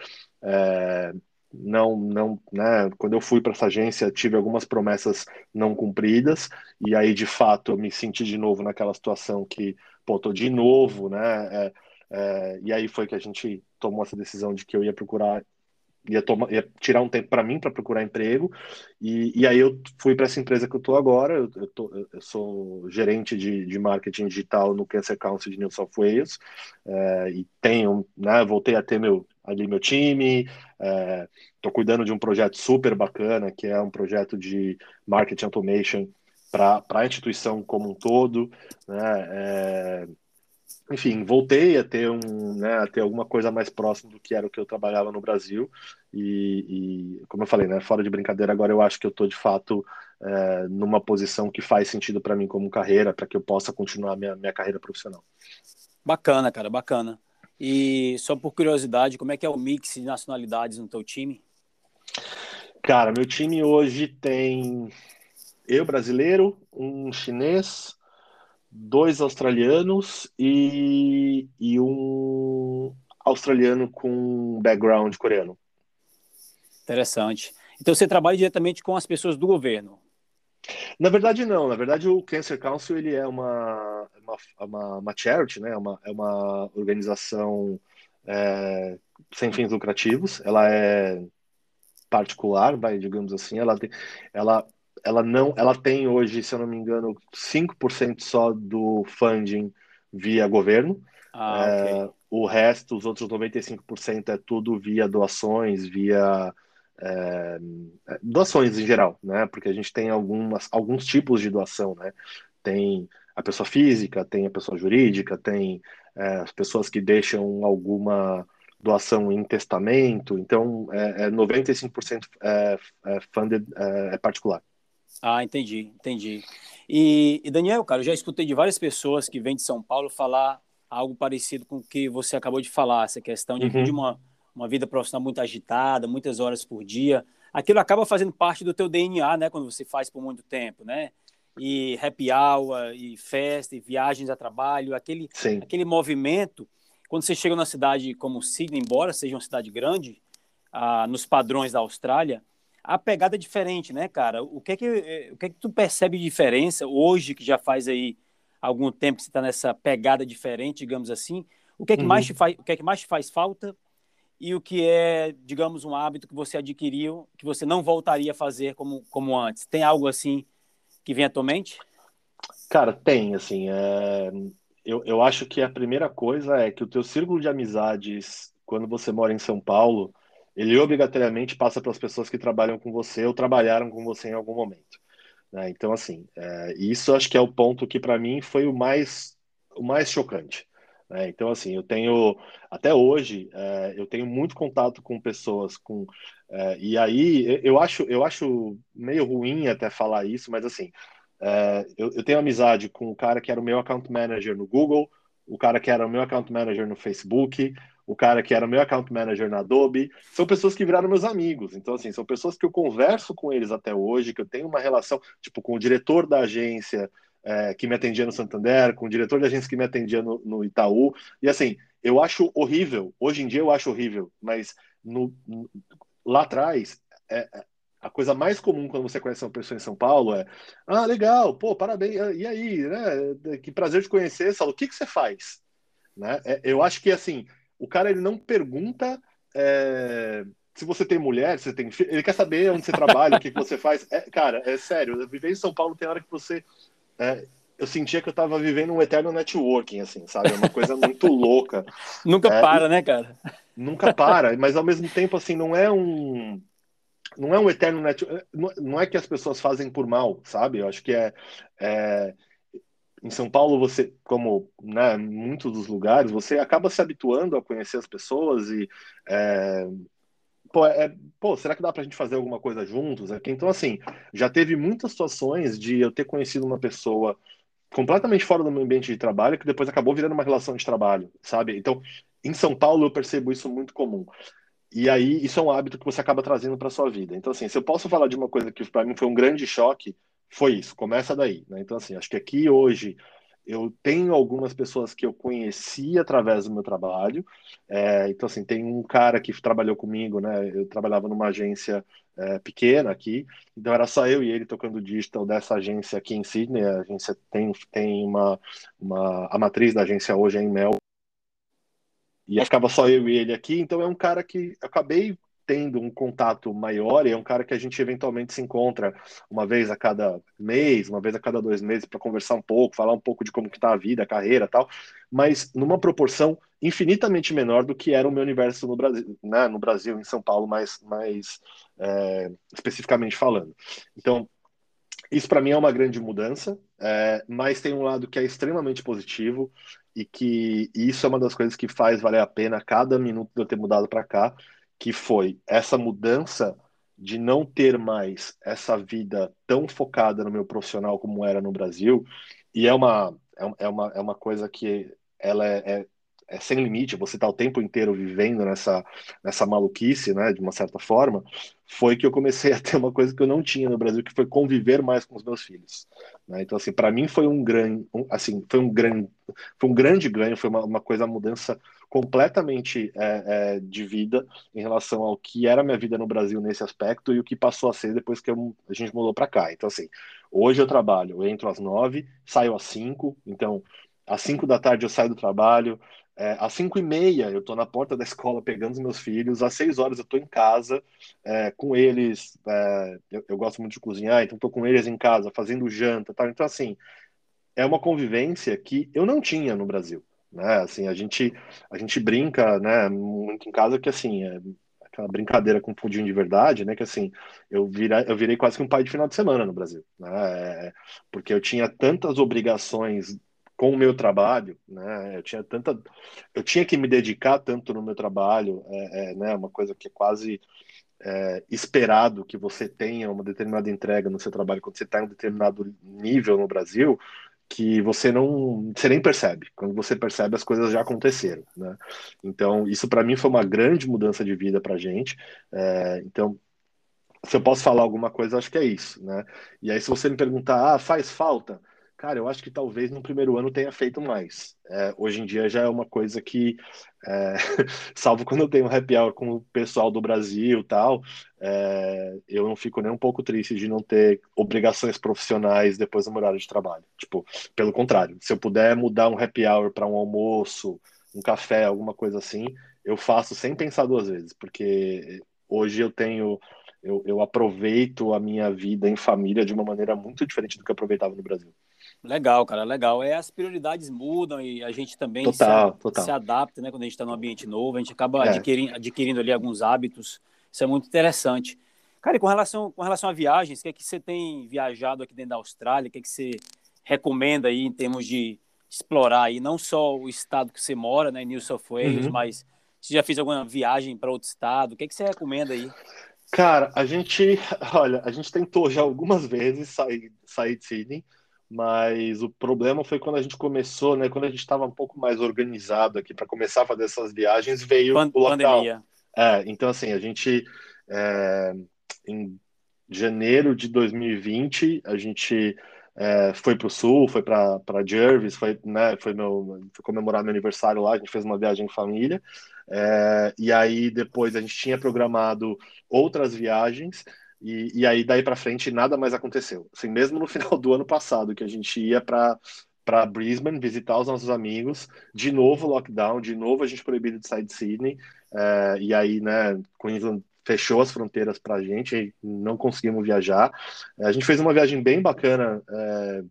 Speaker 2: é, não, não, né? Quando eu fui para essa agência, tive algumas promessas não cumpridas, e aí de fato eu me senti de novo naquela situação que pô, tô de novo, né? É, é, e aí foi que a gente tomou essa decisão de que eu ia procurar, ia, tomar, ia tirar um tempo para mim para procurar emprego, e, e aí eu fui para essa empresa que eu tô agora, eu, eu, tô, eu sou gerente de, de marketing digital no Cancer Council de New South Wales, é, e tenho, né, voltei a ter meu, ali meu time, estou é, cuidando de um projeto super bacana, que é um projeto de marketing automation para a instituição como um todo, né? É, enfim, voltei a ter um, né, a ter alguma coisa mais próxima do que era o que eu trabalhava no Brasil e, e como eu falei, né, fora de brincadeira, agora eu acho que eu estou de fato é, numa posição que faz sentido para mim como carreira, para que eu possa continuar minha minha carreira profissional.
Speaker 1: Bacana, cara, bacana. E só por curiosidade, como é que é o mix de nacionalidades no teu time?
Speaker 2: Cara, meu time hoje tem eu brasileiro, um chinês, dois australianos e, e um australiano com background coreano.
Speaker 1: Interessante. Então você trabalha diretamente com as pessoas do governo?
Speaker 2: Na verdade não. Na verdade o Cancer Council ele é uma uma, uma, uma charity, né? É uma, é uma organização é, sem fins lucrativos. Ela é particular, vai, digamos assim. Ela tem, ela ela não, ela tem hoje, se eu não me engano, 5% só do funding via governo. Ah, é, okay. O resto, os outros 95% é tudo via doações, via é, doações em geral, né? Porque a gente tem algumas, alguns tipos de doação, né? Tem a pessoa física, tem a pessoa jurídica, tem é, as pessoas que deixam alguma doação em testamento, então é, é 95% é, é funded é, é particular.
Speaker 1: Ah, entendi, entendi. E, e, Daniel, cara, eu já escutei de várias pessoas que vêm de São Paulo falar algo parecido com o que você acabou de falar, essa questão de, uhum. de uma, uma vida profissional muito agitada, muitas horas por dia. Aquilo acaba fazendo parte do teu DNA, né, quando você faz por muito tempo, né? E happy hour, e festa, e viagens a trabalho, aquele, aquele movimento. Quando você chega numa cidade como Sydney, embora seja uma cidade grande, ah, nos padrões da Austrália, a pegada é diferente, né, cara? O que é que, eh, o que, é que tu percebe de diferença hoje, que já faz aí algum tempo que você está nessa pegada diferente, digamos assim? O que é que, uhum. mais te faz, o que é que mais te faz falta e o que é, digamos, um hábito que você adquiriu que você não voltaria a fazer como, como antes? Tem algo assim que vem à tua mente?
Speaker 2: Cara, tem, assim, é... eu, eu acho que a primeira coisa é que o teu círculo de amizades, quando você mora em São Paulo, ele obrigatoriamente passa para as pessoas que trabalham com você ou trabalharam com você em algum momento. Né? Então, assim, é, isso acho que é o ponto que para mim foi o mais, o mais chocante. Né? Então, assim, eu tenho, até hoje, é, eu tenho muito contato com pessoas com. É, e aí, eu acho, eu acho meio ruim até falar isso, mas assim, é, eu, eu tenho amizade com o cara que era o meu account manager no Google, o cara que era o meu account manager no Facebook, o cara que era meu account manager na Adobe, são pessoas que viraram meus amigos. Então, assim, são pessoas que eu converso com eles até hoje, que eu tenho uma relação, tipo, com o diretor da agência é, que me atendia no Santander, com o diretor da agência que me atendia no, no Itaú. E, assim, eu acho horrível, hoje em dia eu acho horrível, mas no, no, lá atrás, é, é a coisa mais comum quando você conhece uma pessoa em São Paulo é: ah, legal, pô, parabéns, e aí, né? Que prazer te conhecer, Saulo, o que, que você faz? Né? É, eu acho que, assim, o cara ele não pergunta é, se você tem mulher, se você tem filho, ele quer saber onde você trabalha, o que, que você faz. É, cara, é sério, viver em São Paulo tem hora que você. É, eu sentia que eu estava vivendo um eterno networking, assim, sabe? É uma coisa muito louca.
Speaker 1: Nunca é, para, né, cara?
Speaker 2: Nunca para, mas ao mesmo tempo, assim, não é um. não é um eterno net, não é que as pessoas fazem por mal, sabe? Eu acho que é, é em São Paulo você, como né, muitos dos lugares, você acaba se habituando a conhecer as pessoas e é, pô, é, pô, será que dá pra gente fazer alguma coisa juntos aqui? Então, assim, já teve muitas situações de eu ter conhecido uma pessoa completamente fora do meu ambiente de trabalho que depois acabou virando uma relação de trabalho, sabe? Então, em São Paulo eu percebo isso muito comum. E aí, isso é um hábito que você acaba trazendo para sua vida. Então, assim, se eu posso falar de uma coisa que para mim foi um grande choque, foi isso, começa daí. Né? Então, assim, acho que aqui hoje eu tenho algumas pessoas que eu conheci através do meu trabalho. É, então, assim, tem um cara que trabalhou comigo, né? Eu trabalhava numa agência é, pequena aqui, então era só eu e ele tocando digital dessa agência aqui em Sydney. A agência tem, tem uma, uma. A matriz da agência hoje é em Mel e ficava só eu e ele aqui, então é um cara que acabei tendo um contato maior e é um cara que a gente eventualmente se encontra uma vez a cada mês, uma vez a cada dois meses para conversar um pouco, falar um pouco de como que tá a vida, a carreira tal, mas numa proporção infinitamente menor do que era o meu universo no Brasil, né, no Brasil, em São Paulo, mais, mais é, especificamente falando. Então, isso para mim é uma grande mudança, é, mas tem um lado que é extremamente positivo e que e isso é uma das coisas que faz valer a pena cada minuto de eu ter mudado para cá, que foi essa mudança de não ter mais essa vida tão focada no meu profissional como era no Brasil, e é uma, é, é uma, é uma coisa que ela é, é é sem limite, você está o tempo inteiro vivendo nessa, nessa maluquice, né, de uma certa forma, foi que eu comecei a ter uma coisa que eu não tinha no Brasil, que foi conviver mais com os meus filhos. Né? Então, assim, para mim foi um grande, um, assim, foi um grande, foi um grande ganho, foi uma, uma coisa, uma mudança completamente é, é, de vida em relação ao que era minha vida no Brasil nesse aspecto e o que passou a ser depois que eu, a gente mudou para cá. Então, assim, hoje eu trabalho, eu entro às nove, saio às cinco, então às cinco da tarde eu saio do trabalho, é, às cinco e meia eu estou na porta da escola pegando os meus filhos, às seis horas eu estou em casa é, com eles. É, eu, eu, gosto muito de cozinhar, então estou com eles em casa fazendo janta, tal. Então assim é uma convivência que eu não tinha no Brasil, né? Assim a gente a gente brinca, né? Muito em casa que assim é aquela brincadeira com pudim de verdade, né? Que assim eu virei eu virei quase que um pai de final de semana no Brasil, né? É, porque eu tinha tantas obrigações com o meu trabalho, né? Eu tinha tanta, eu tinha que me dedicar tanto no meu trabalho, é, é né? Uma coisa que é quase é, esperado que você tenha uma determinada entrega no seu trabalho quando você está em um determinado nível no Brasil, que você não, você nem percebe. Quando você percebe, as coisas já aconteceram, né? Então, isso para mim foi uma grande mudança de vida para gente. É, então, se eu posso falar alguma coisa, acho que é isso, né? E aí, se você me perguntar, ah, faz falta? Cara, eu acho que talvez no primeiro ano tenha feito mais. É, hoje em dia já é uma coisa que, é, salvo quando eu tenho happy hour com o pessoal do Brasil e tal, é, eu não fico nem um pouco triste de não ter obrigações profissionais depois do meu horário de trabalho. Tipo, pelo contrário, se eu puder mudar um happy hour para um almoço, um café, alguma coisa assim, eu faço sem pensar duas vezes, porque hoje eu tenho eu, eu, aproveito a minha vida em família de uma maneira muito diferente do que eu aproveitava no Brasil.
Speaker 1: Legal, cara, legal. É, as prioridades mudam e a gente também
Speaker 2: total,
Speaker 1: se,
Speaker 2: total.
Speaker 1: se adapta, né? Quando a gente está num ambiente novo, a gente acaba é. adquirindo, adquirindo ali alguns hábitos. Isso é muito interessante. Cara, e com relação, com relação a viagens, o que é que você tem viajado aqui dentro da Austrália? O que é que você recomenda aí em termos de explorar aí, não só o estado que você mora, né, New South Wales, uhum. mas você já fez alguma viagem para outro estado? O que é que você recomenda aí?
Speaker 2: Cara, a gente, olha, a gente tentou já algumas vezes sair, sair de Sydney, mas o problema foi quando a gente começou, né? Quando a gente estava um pouco mais organizado aqui para começar a fazer essas viagens, veio Pand o lockdown. É, então assim, a gente é, em janeiro de 2020 a gente é, foi para o sul, foi para Jervis, foi, né, foi, meu, foi comemorar meu aniversário lá, a gente fez uma viagem em família. É, e aí depois a gente tinha programado outras viagens e, e aí daí para frente nada mais aconteceu. Assim, mesmo no final do ano passado que a gente ia para para Brisbane visitar os nossos amigos, de novo lockdown, de novo a gente proibido de sair de Sydney, é, e aí, né, Queensland fechou as fronteiras para a gente, não conseguimos viajar. É, a gente fez uma viagem bem bacana, é,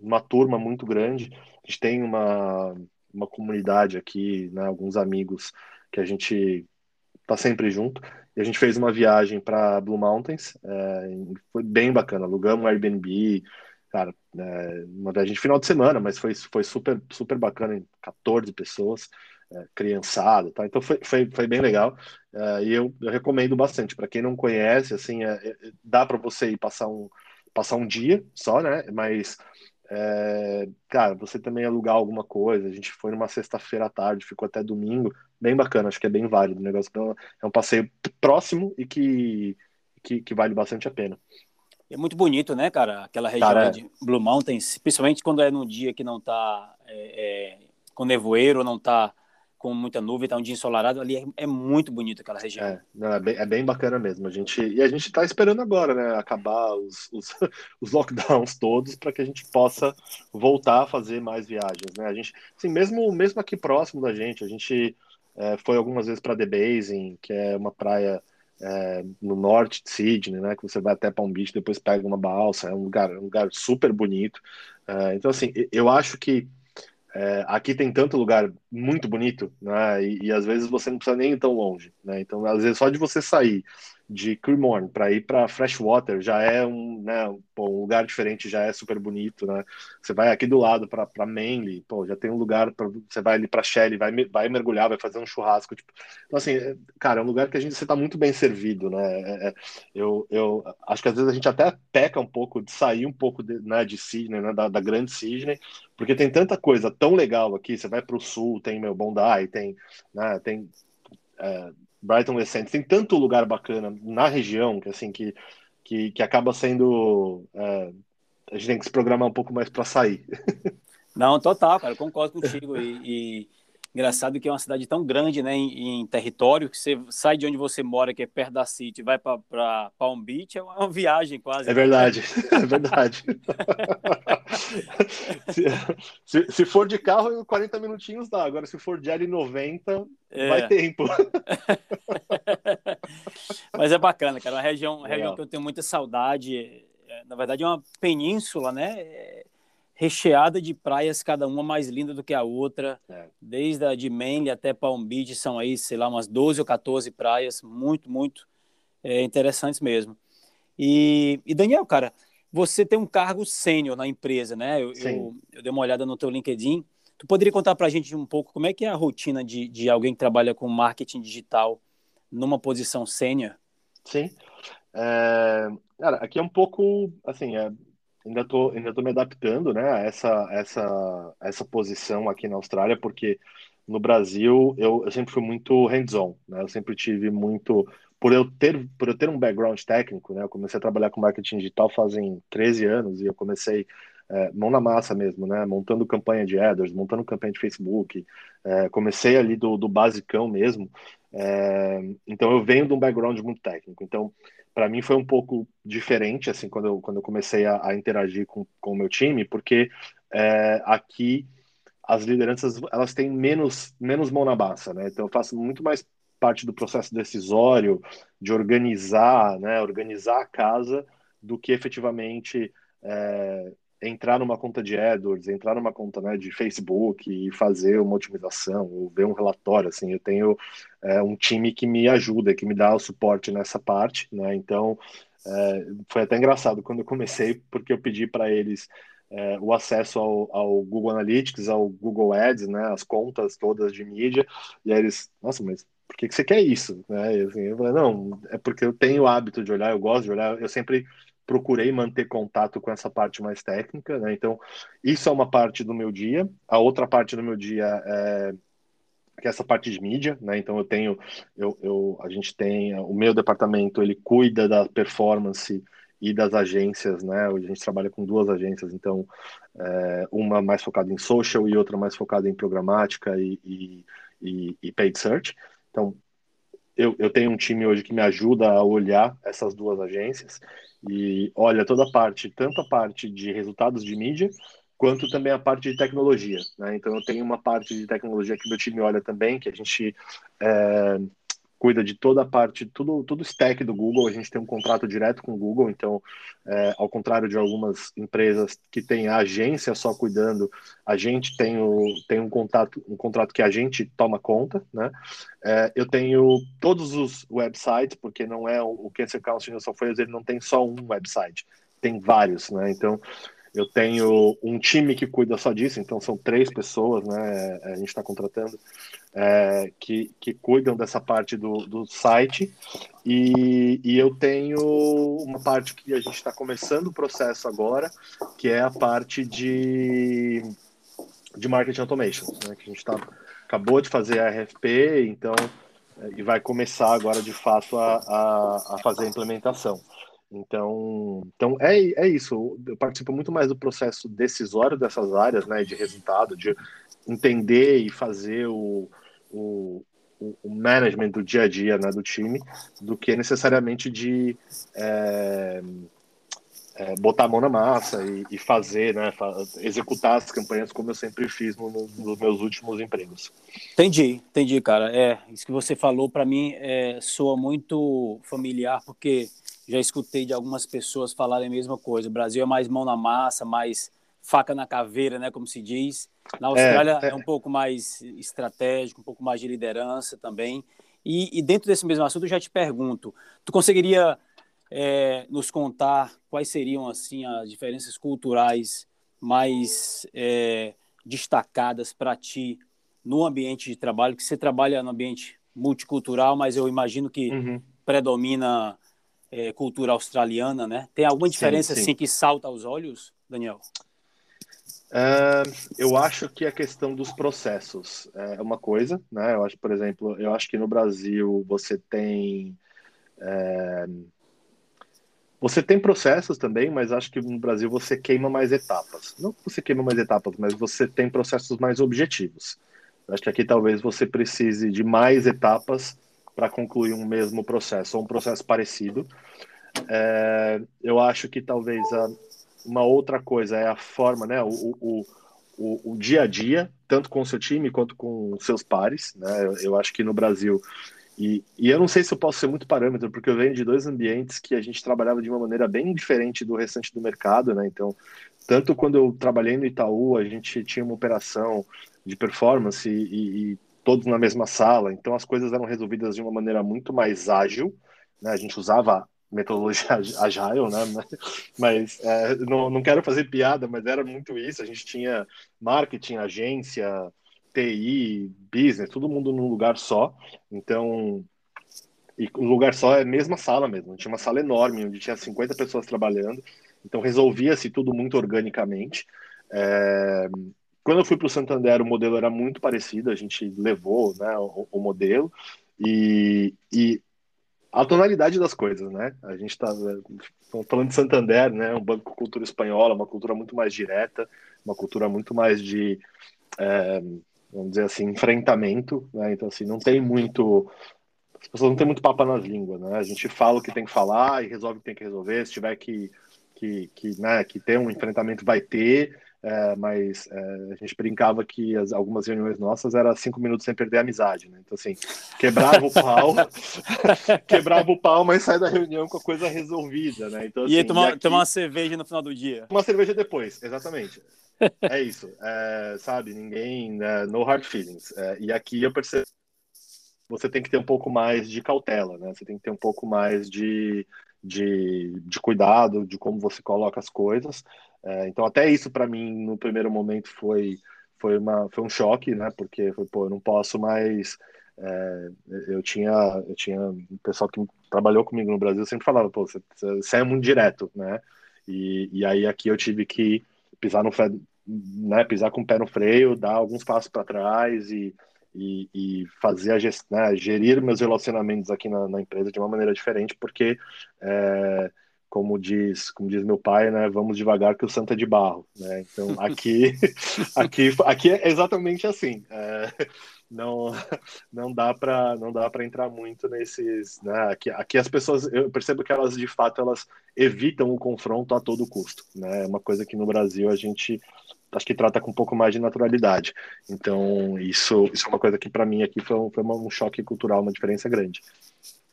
Speaker 2: uma turma muito grande. A gente tem uma, uma comunidade aqui, né, alguns amigos que a gente tá sempre junto. E a gente fez uma viagem para Blue Mountains, é, foi bem bacana. Alugamos um Airbnb, cara, é, uma viagem de final de semana, mas foi, foi super, super bacana, em 14 pessoas, é, criançada, tá? Então foi, foi, foi bem legal. É, e eu, eu, recomendo bastante. Para quem não conhece, assim, é, é, dá para você ir passar um, passar um dia só, né? Mas é, cara, você também alugar alguma coisa. A gente foi numa sexta-feira à tarde, ficou até domingo, bem bacana, acho que é bem válido o negócio. Então, é um passeio próximo e que, que, que, vale bastante a pena.
Speaker 1: É muito bonito, né, cara? Aquela região cara, é. de Blue Mountains, principalmente quando é num dia que não tá é, é com nevoeiro, não tá com muita nuvem, tá um dia ensolarado, ali é, é muito bonito aquela região.
Speaker 2: É, não, é, bem, é bem bacana mesmo. A gente, e a gente está esperando agora, né, acabar os, os, os lockdowns todos para que a gente possa voltar a fazer mais viagens, né? A gente, assim, mesmo, mesmo aqui próximo da gente, a gente é, foi algumas vezes para The Basin, que é uma praia é, no norte de Sydney, né? Que você vai até Palm Beach, depois pega uma balsa, é um lugar, um lugar super bonito. É, então, assim, eu acho que é, aqui tem tanto lugar muito bonito, né? E, e, às vezes você não precisa nem ir tão longe, né? Então, às vezes, só de você sair de Cremorne para ir para Freshwater já é um, né, pô, um lugar diferente, já é super bonito, né? Você vai aqui do lado para Manly, pô, já tem um lugar para você vai ali para Shelley, vai vai mergulhar, vai fazer um churrasco, tipo. Então assim, é, cara, é um lugar que a gente você tá muito bem servido, né? É, é, eu, eu acho que às vezes a gente até peca um pouco de sair um pouco de, né, de Sydney, né, da, da grande Sydney, porque tem tanta coisa tão legal aqui. Você vai para o sul, tem meu Bondi, tem, né, tem é, Brighton End, tem tanto lugar bacana na região que assim que, que, que acaba sendo é, a gente tem que se programar um pouco mais para sair.
Speaker 1: Não, total, cara, concordo contigo e, e Engraçado que é uma cidade tão grande, né, em, em, território, que você sai de onde você mora, que é perto da City, vai para Palm Beach, é uma viagem quase.
Speaker 2: É verdade, é verdade. se, se, se, for de carro, 40 minutinhos dá. Agora, se for de área 90, é. vai tempo.
Speaker 1: Mas é bacana, cara. É uma região, região que eu tenho muita saudade. É, na verdade, é uma península, né? Recheada de praias, cada uma mais linda do que a outra. É. Desde a de Manly até Palm Beach, são aí, sei lá, umas 12 ou 14 praias, muito, muito é, interessantes mesmo. E, e, Daniel, cara, você tem um cargo sênior na empresa, né? Eu, eu, eu, dei uma olhada no teu LinkedIn. Tu poderia contar para a gente um pouco como é que é a rotina de, de alguém que trabalha com marketing digital numa posição sênior?
Speaker 2: Sim. É, cara, aqui é um pouco, assim, é, ainda tô, ainda tô me adaptando, né, a essa, essa, essa posição aqui na Austrália, porque no Brasil eu, eu sempre fui muito hands-on, né, eu sempre tive muito, por eu ter, por eu ter um background técnico, né, eu comecei a trabalhar com marketing digital fazem 13 anos e eu comecei é, mão na massa mesmo, né, montando campanha de ads, montando campanha de Facebook, é, comecei ali do, do basicão mesmo, é, então eu venho de um background muito técnico, então para mim foi um pouco diferente, assim, quando eu, quando eu comecei a, a interagir com, com o meu time, porque é, aqui as lideranças, elas têm menos, menos mão na massa, né? Então eu faço muito mais parte do processo decisório, de organizar, né, organizar a casa, do que efetivamente é, entrar numa conta de AdWords, entrar numa conta né, de Facebook e fazer uma otimização, ou ver um relatório, assim, eu tenho é, um time que me ajuda, que me dá o suporte nessa parte, né, então é, foi até engraçado quando eu comecei, porque eu pedi para eles é, o acesso ao, ao, Google Analytics, ao Google Ads, né, as contas todas de mídia, e aí eles, nossa, mas por que, que você quer isso? Né? assim, eu falei, não, é porque eu tenho o hábito de olhar, eu gosto de olhar, eu sempre procurei manter contato com essa parte mais técnica, né? Então, isso é uma parte do meu dia. A outra parte do meu dia é que é essa parte de mídia, né? Então eu tenho, eu, eu, a gente tem o meu departamento, ele cuida da performance e das agências, né? A gente trabalha com duas agências, então é, uma mais focada em social e outra mais focada em programática e, e, e, e paid search. Então eu, eu tenho um time hoje que me ajuda a olhar essas duas agências e olha toda a parte, tanto a parte de resultados de mídia, quanto também a parte de tecnologia. Né? Então, eu tenho uma parte de tecnologia que meu time olha também, que a gente, é, cuida de toda a parte, tudo, tudo stack do Google. A gente tem um contrato direto com o Google, então, é, ao contrário de algumas empresas que têm a agência só cuidando, a gente tem, o, tem um, contato, um contrato que a gente toma conta, né? É, eu tenho todos os websites, porque não é o, Cancer Council South Wales, ele não tem só um website, tem vários, né? Então, eu tenho um time que cuida só disso, então são três pessoas, né? A gente está contratando é, que, que cuidam dessa parte do, do site. E, e eu tenho uma parte que a gente está começando o processo agora, que é a parte de, de marketing automation, né? Que a gente tá, acabou de fazer a RFP, então e vai começar agora de fato a, a, a fazer a implementação. Então, então é, é isso. Eu participo muito mais do processo decisório dessas áreas, né, de resultado, de entender e fazer o, o, o management do dia a dia né, do time, do que necessariamente de é, é, botar a mão na massa e, e fazer, né, executar as campanhas como eu sempre fiz no, no, nos meus últimos empregos.
Speaker 1: Entendi, entendi, cara. É isso que você falou para mim é, soa muito familiar porque já escutei de algumas pessoas falarem a mesma coisa. O Brasil é mais mão na massa, mais faca na caveira, né, como se diz. Na Austrália é, é. é um pouco mais estratégico, um pouco mais de liderança também. E, e dentro desse mesmo assunto, eu já te pergunto: tu conseguiria é, nos contar quais seriam assim as diferenças culturais mais é, destacadas para ti no ambiente de trabalho? Que você trabalha no ambiente multicultural, mas eu imagino que uhum. predomina é, cultura australiana, né? Tem alguma diferença sim, sim. assim que salta aos olhos, Daniel?
Speaker 2: Uh, eu acho que a questão dos processos é uma coisa, né? Eu acho, por exemplo, eu acho que no Brasil você tem é, você tem processos também, mas acho que no Brasil você queima mais etapas. Não que você queima mais etapas, mas você tem processos mais objetivos. Acho que aqui talvez você precise de mais etapas para concluir um mesmo processo, ou um processo parecido. É, eu acho que talvez a, uma outra coisa é a forma, né, o, o, o, o, dia a dia, tanto com o seu time quanto com seus pares. Né? Eu, eu acho que no Brasil, e, e, eu não sei se eu posso ser muito parâmetro, porque eu venho de dois ambientes que a gente trabalhava de uma maneira bem diferente do restante do mercado, né? Então, tanto quando eu trabalhei no Itaú, a gente tinha uma operação de performance e, e todos na mesma sala, então as coisas eram resolvidas de uma maneira muito mais ágil, né? A gente usava metodologia agile, né? Mas é, não, não quero fazer piada, mas era muito isso. A gente tinha marketing, agência, TI, business, todo mundo num lugar só. Então, e um lugar só é a mesma sala mesmo. Tinha uma sala enorme onde tinha 50 pessoas trabalhando. Então resolvia-se tudo muito organicamente. É, quando eu fui para o Santander, o modelo era muito parecido, a gente levou né, o, o modelo e, e, a tonalidade das coisas, né? A gente está falando de Santander, né? Um banco com cultura espanhola, uma cultura muito mais direta, uma cultura muito mais de, é, vamos dizer assim, enfrentamento, né? Então, assim, não tem muito... As pessoas não têm muito papo nas línguas, né? A gente fala o que tem que falar e resolve o que tem que resolver. Se tiver que, que, que, né, que ter um enfrentamento, vai ter é, mas é, a gente brincava que as, algumas reuniões nossas era cinco minutos sem perder a amizade, né? Então, assim, quebrava o pau, quebrava o pau, mas sai da reunião com a coisa resolvida, né? Então,
Speaker 1: assim, e tomar, aqui... tomar uma cerveja no final do dia.
Speaker 2: Uma cerveja depois, exatamente. É isso, é, sabe? Ninguém, né? no hard feelings. É, e aqui eu percebo você tem que ter um pouco mais de cautela, né? Você tem que ter um pouco mais de, de, de cuidado de como você coloca as coisas. É, então, até isso para mim, no primeiro momento, foi, foi, uma, foi um choque, né? Porque foi, pô, eu não posso mais. É, eu tinha eu tinha um pessoal que trabalhou comigo no Brasil sempre falava pô você, você é muito direto né e, e aí aqui eu tive que pisar no né pisar com o pé no freio dar alguns passos para trás e, e, e, fazer a gest, né, gerir meus relacionamentos aqui na, na, empresa de uma maneira diferente porque é, como diz, como diz meu pai, né, vamos devagar que o santo é de barro, né? Então aqui, aqui, aqui é exatamente assim. É, não, não dá para, não dá para entrar muito nesses, né? Aqui, aqui as pessoas, eu percebo que elas de fato elas evitam o confronto a todo custo, né? É uma coisa que no Brasil a gente acho que trata com um pouco mais de naturalidade. Então, isso, isso é uma coisa que para mim aqui foi, um, foi um choque cultural, uma diferença grande.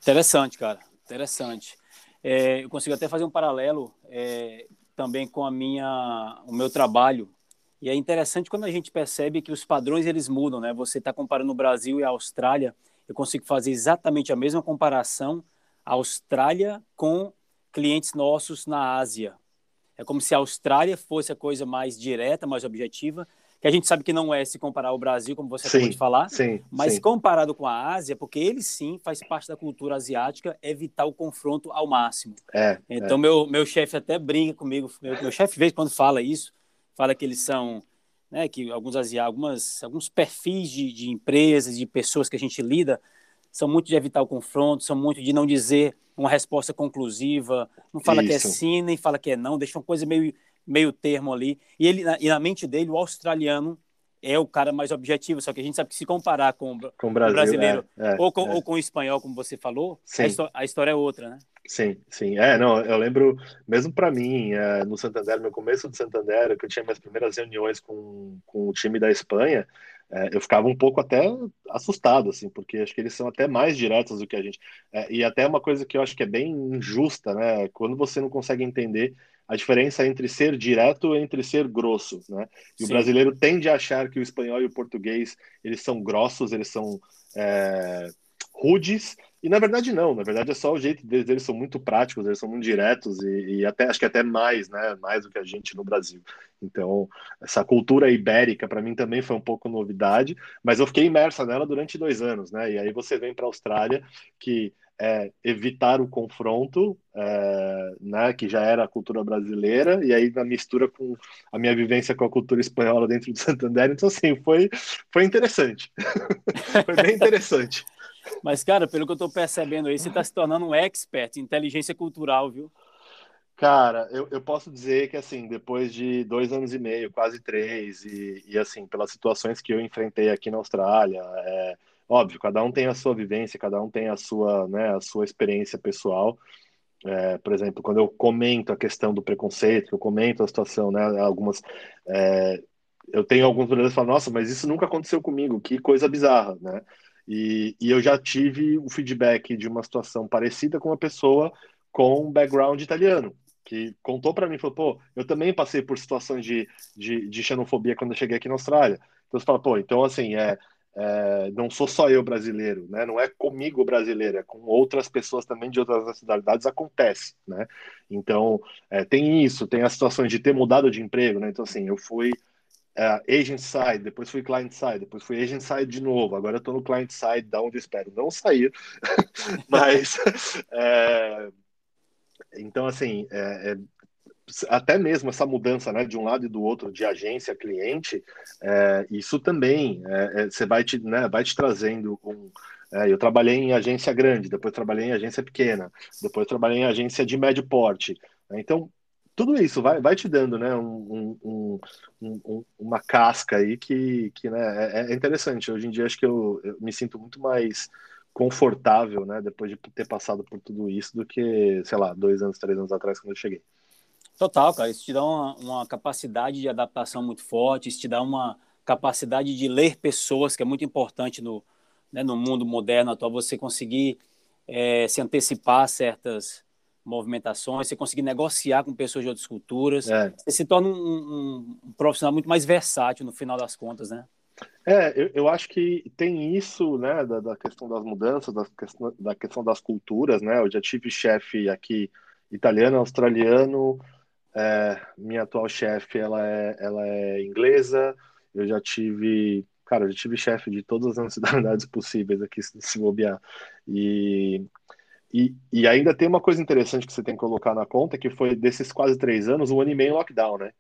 Speaker 1: Interessante, cara. Interessante. É, eu consigo até fazer um paralelo é, também com a minha, o meu trabalho. E é interessante quando a gente percebe que os padrões eles mudam, né? Você está comparando o Brasil e a Austrália. Eu consigo fazer exatamente a mesma comparação Austrália com clientes nossos na Ásia. É como se a Austrália fosse a coisa mais direta, mais objetiva, que a gente sabe que não é se comparar ao Brasil, como você sim, acabou de falar,
Speaker 2: sim,
Speaker 1: mas
Speaker 2: sim.
Speaker 1: comparado com a Ásia, porque ele sim faz parte da cultura asiática, evitar o confronto ao máximo.
Speaker 2: É,
Speaker 1: então,
Speaker 2: é.
Speaker 1: meu, meu chefe até brinca comigo, meu, meu chefe, vez quando fala isso, fala que eles são, né, que alguns asiáticos, algumas, alguns perfis de, de empresas, de pessoas que a gente lida, são muito de evitar o confronto, são muito de não dizer uma resposta conclusiva, não fala Isso. que é sim, nem fala que é não, deixa uma coisa meio, meio termo ali. E, ele, e na mente dele, o australiano é o cara mais objetivo, só que a gente sabe que se comparar com,
Speaker 2: com o, Brasil,
Speaker 1: brasileiro
Speaker 2: é, é,
Speaker 1: ou, com,
Speaker 2: é.
Speaker 1: ou com o espanhol, como você falou, a, a, história é outra, né?
Speaker 2: Sim, sim. É, não, eu lembro, mesmo para mim, é, no Santander, no começo do Santander, que eu tinha minhas primeiras reuniões com, com o time da Espanha, é, eu ficava um pouco até assustado, assim, porque acho que eles são até mais diretos do que a gente. É, e até uma coisa que eu acho que é bem injusta, né? Quando você não consegue entender a diferença entre ser direto e entre ser grosso, né? E Sim. o brasileiro tende a achar que o espanhol e o português eles são grossos, eles são é, rudes, e na verdade não, na verdade é só o jeito deles, eles são muito práticos, eles são muito diretos e, e, até acho que até mais, né, mais do que a gente no Brasil. Então, essa cultura ibérica para mim também foi um pouco novidade, mas eu fiquei imersa nela durante dois anos, né? E aí você vem para a Austrália que é evitar o confronto, é, né, que já era a cultura brasileira, e aí na mistura com a minha vivência com a cultura espanhola dentro do Santander, então assim, foi, foi interessante. foi bem interessante.
Speaker 1: Mas, cara, pelo que eu estou percebendo aí, você está se tornando um expert em inteligência cultural, viu?
Speaker 2: Cara, eu, eu posso dizer que, assim, depois de dois anos e meio, quase três, e, e assim, pelas situações que eu enfrentei aqui na Austrália, é, óbvio, cada um tem a sua vivência, cada um tem a sua, né, a sua experiência pessoal. É, por exemplo, quando eu comento a questão do preconceito, eu comento a situação, né, algumas... É, eu tenho alguns brasileiros que falam, nossa, mas isso nunca aconteceu comigo, que coisa bizarra, né? E, e eu já tive o feedback de uma situação parecida com uma pessoa com background italiano, que contou para mim, falou, pô, eu também passei por situações de, de, de, xenofobia quando eu cheguei aqui na Austrália. Então você fala, pô, então assim, é, é, não sou só eu brasileiro, né? Não é comigo brasileiro, é com outras pessoas também de outras nacionalidades acontece, né? Então é, tem isso, tem as situações de ter mudado de emprego, né? Então assim, eu fui uh, agent side, depois fui client side, depois fui agent side de novo. Agora eu estou no client side, da onde espero não sair. Mas, é, então, assim, é, é, até mesmo essa mudança né, de um lado e do outro, de agência cliente, é, isso também é, é, você vai te, né, vai te trazendo um. eu trabalhei em agência grande, depois trabalhei em agência pequena, depois trabalhei em agência de médio porte. Né. Então, tudo isso vai, vai te dando né, um, um, um, uma casca aí que, que né, é, é, interessante. Hoje em dia acho que eu, eu, me sinto muito mais confortável né, depois de ter passado por tudo isso do que, sei lá, dois anos, três anos atrás quando eu cheguei.
Speaker 1: Total, cara. Isso te dá uma, uma capacidade de adaptação muito forte, isso te dá uma capacidade de ler pessoas, que é muito importante no, né, no mundo moderno atual, você conseguir é, se antecipar certas movimentações, você conseguir negociar com pessoas de outras culturas, é. você se torna um, um, um, profissional muito mais versátil no final das contas, né?
Speaker 2: É, eu, eu acho que tem isso, né, da, da questão das mudanças, da questão, da questão das culturas, né? Eu já tive chefe aqui italiano, australiano, é, minha atual chefe, ela é, ela é inglesa, eu já tive, cara, eu já tive chefe de todas as nacionalidades possíveis aqui, se bobear, e e, e ainda tem uma coisa interessante que você tem que colocar na conta, que foi desses quase três anos, um ano e meio em lockdown, né?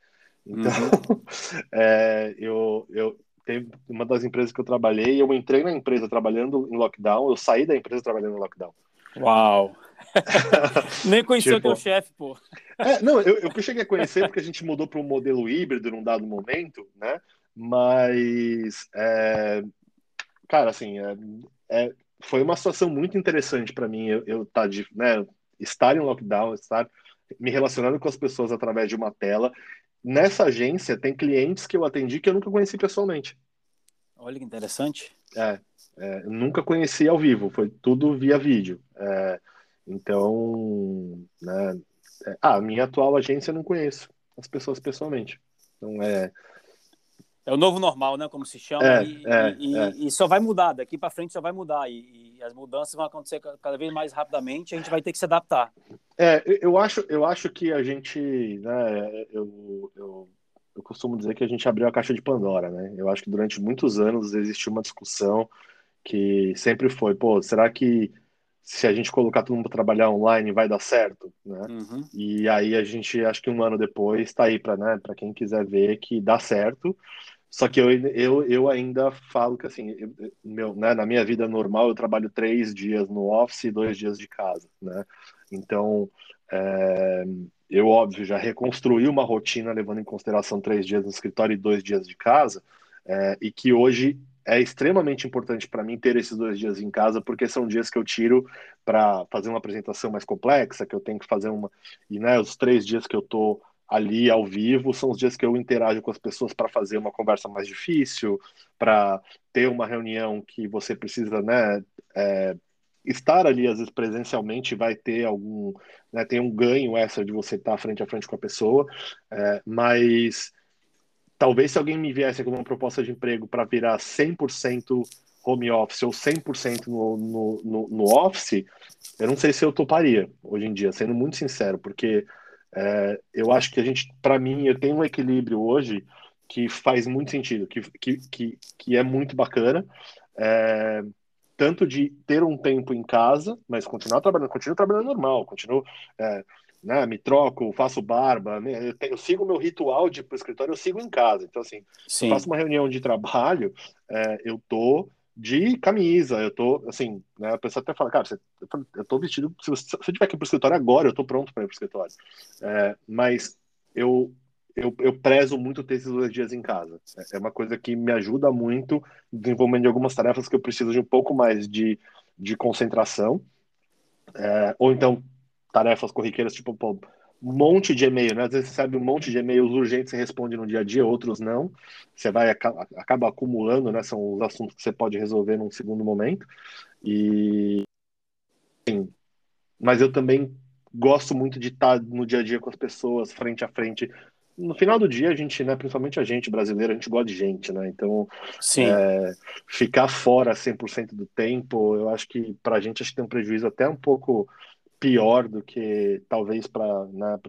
Speaker 2: Então, uhum. é, eu, eu teve uma das empresas que eu trabalhei, eu entrei na empresa trabalhando em lockdown, eu saí da empresa trabalhando em lockdown.
Speaker 1: Uau! Nem conheceu tipo, teu chefe, pô.
Speaker 2: É, não, eu, eu cheguei a conhecer porque a gente mudou para um modelo híbrido num dado momento, né? Mas, é, cara, assim, é, é foi uma situação muito interessante para mim eu, eu tá de, né, estar em lockdown, estar me relacionando com as pessoas através de uma tela nessa agência tem clientes que eu atendi que eu nunca conheci pessoalmente.
Speaker 1: Olha que interessante.
Speaker 2: É, é nunca conheci ao vivo, foi tudo via vídeo. É, então, né, é, ah, a minha atual agência eu não conheço as pessoas pessoalmente. Então é
Speaker 1: é o novo normal, né? Como se chama.
Speaker 2: É,
Speaker 1: e,
Speaker 2: é,
Speaker 1: e,
Speaker 2: é.
Speaker 1: e, só vai mudar. Daqui para frente só vai mudar. E, e, as mudanças vão acontecer cada vez mais rapidamente. A gente vai ter que se adaptar.
Speaker 2: É, eu acho, eu acho que a gente, né? Eu, eu, eu costumo dizer que a gente abriu a caixa de Pandora, né? Eu acho que durante muitos anos existiu uma discussão que sempre foi, pô, será que se a gente colocar todo mundo para trabalhar online vai dar certo, né?
Speaker 1: Uhum.
Speaker 2: E aí a gente, acho que um ano depois, está aí para né, para quem quiser ver que dá certo. Só que eu, eu, eu ainda falo que assim, eu, meu, né, na minha vida normal eu trabalho três dias no office e dois dias de casa, né? Então, é, eu óbvio já reconstruí uma rotina levando em consideração três dias no escritório e dois dias de casa, é, e que hoje é extremamente importante para mim ter esses dois dias em casa, porque são dias que eu tiro para fazer uma apresentação mais complexa, que eu tenho que fazer uma. E né, os três dias que eu estou ali ao vivo são os dias que eu interajo com as pessoas para fazer uma conversa mais difícil, para ter uma reunião que você precisa né, é, estar ali, às vezes presencialmente, vai ter algum. Né, tem um ganho essa de você estar frente a frente com a pessoa, é, mas talvez se alguém me viesse com uma proposta de emprego para virar 100% home office ou 100% no, no, no, no office, eu não sei se eu toparia hoje em dia, sendo muito sincero, porque é, eu acho que a gente, para mim, eu tenho um equilíbrio hoje que faz muito sentido, que, que, que, que é muito bacana, é, tanto de ter um tempo em casa, mas continuar trabalhando, continuo trabalhando normal, continuo é, né, me troco, faço barba, eu, tenho, eu sigo o meu ritual de ir pro escritório, eu sigo em casa. Então, assim,
Speaker 1: Sim.
Speaker 2: faço uma reunião de trabalho, é, eu tô de camisa, eu tô, assim, né, a pessoa até fala, cara, você, eu tô vestido, se você, tiver que ir pro escritório agora, eu tô pronto para ir pro escritório. É, mas eu, eu, eu prezo muito ter esses dois dias em casa. É, é uma coisa que me ajuda muito no desenvolvimento de algumas tarefas que eu preciso de um pouco mais de, de concentração. É, ou então tarefas corriqueiras, tipo, pô, um monte de e-mail, né? Às vezes você sabe um monte de e-mails urgentes, você responde no dia a dia, outros não. Você vai acaba acumulando, né? São os assuntos que você pode resolver num segundo momento. E sim, mas eu também gosto muito de estar no dia a dia com as pessoas, frente a frente. No final do dia, a gente, né, principalmente a gente brasileiro, a gente gosta de gente, né? Então, é, ficar fora 100% do tempo, eu acho que para a gente acho que tem um prejuízo até um pouco pior do que talvez para né,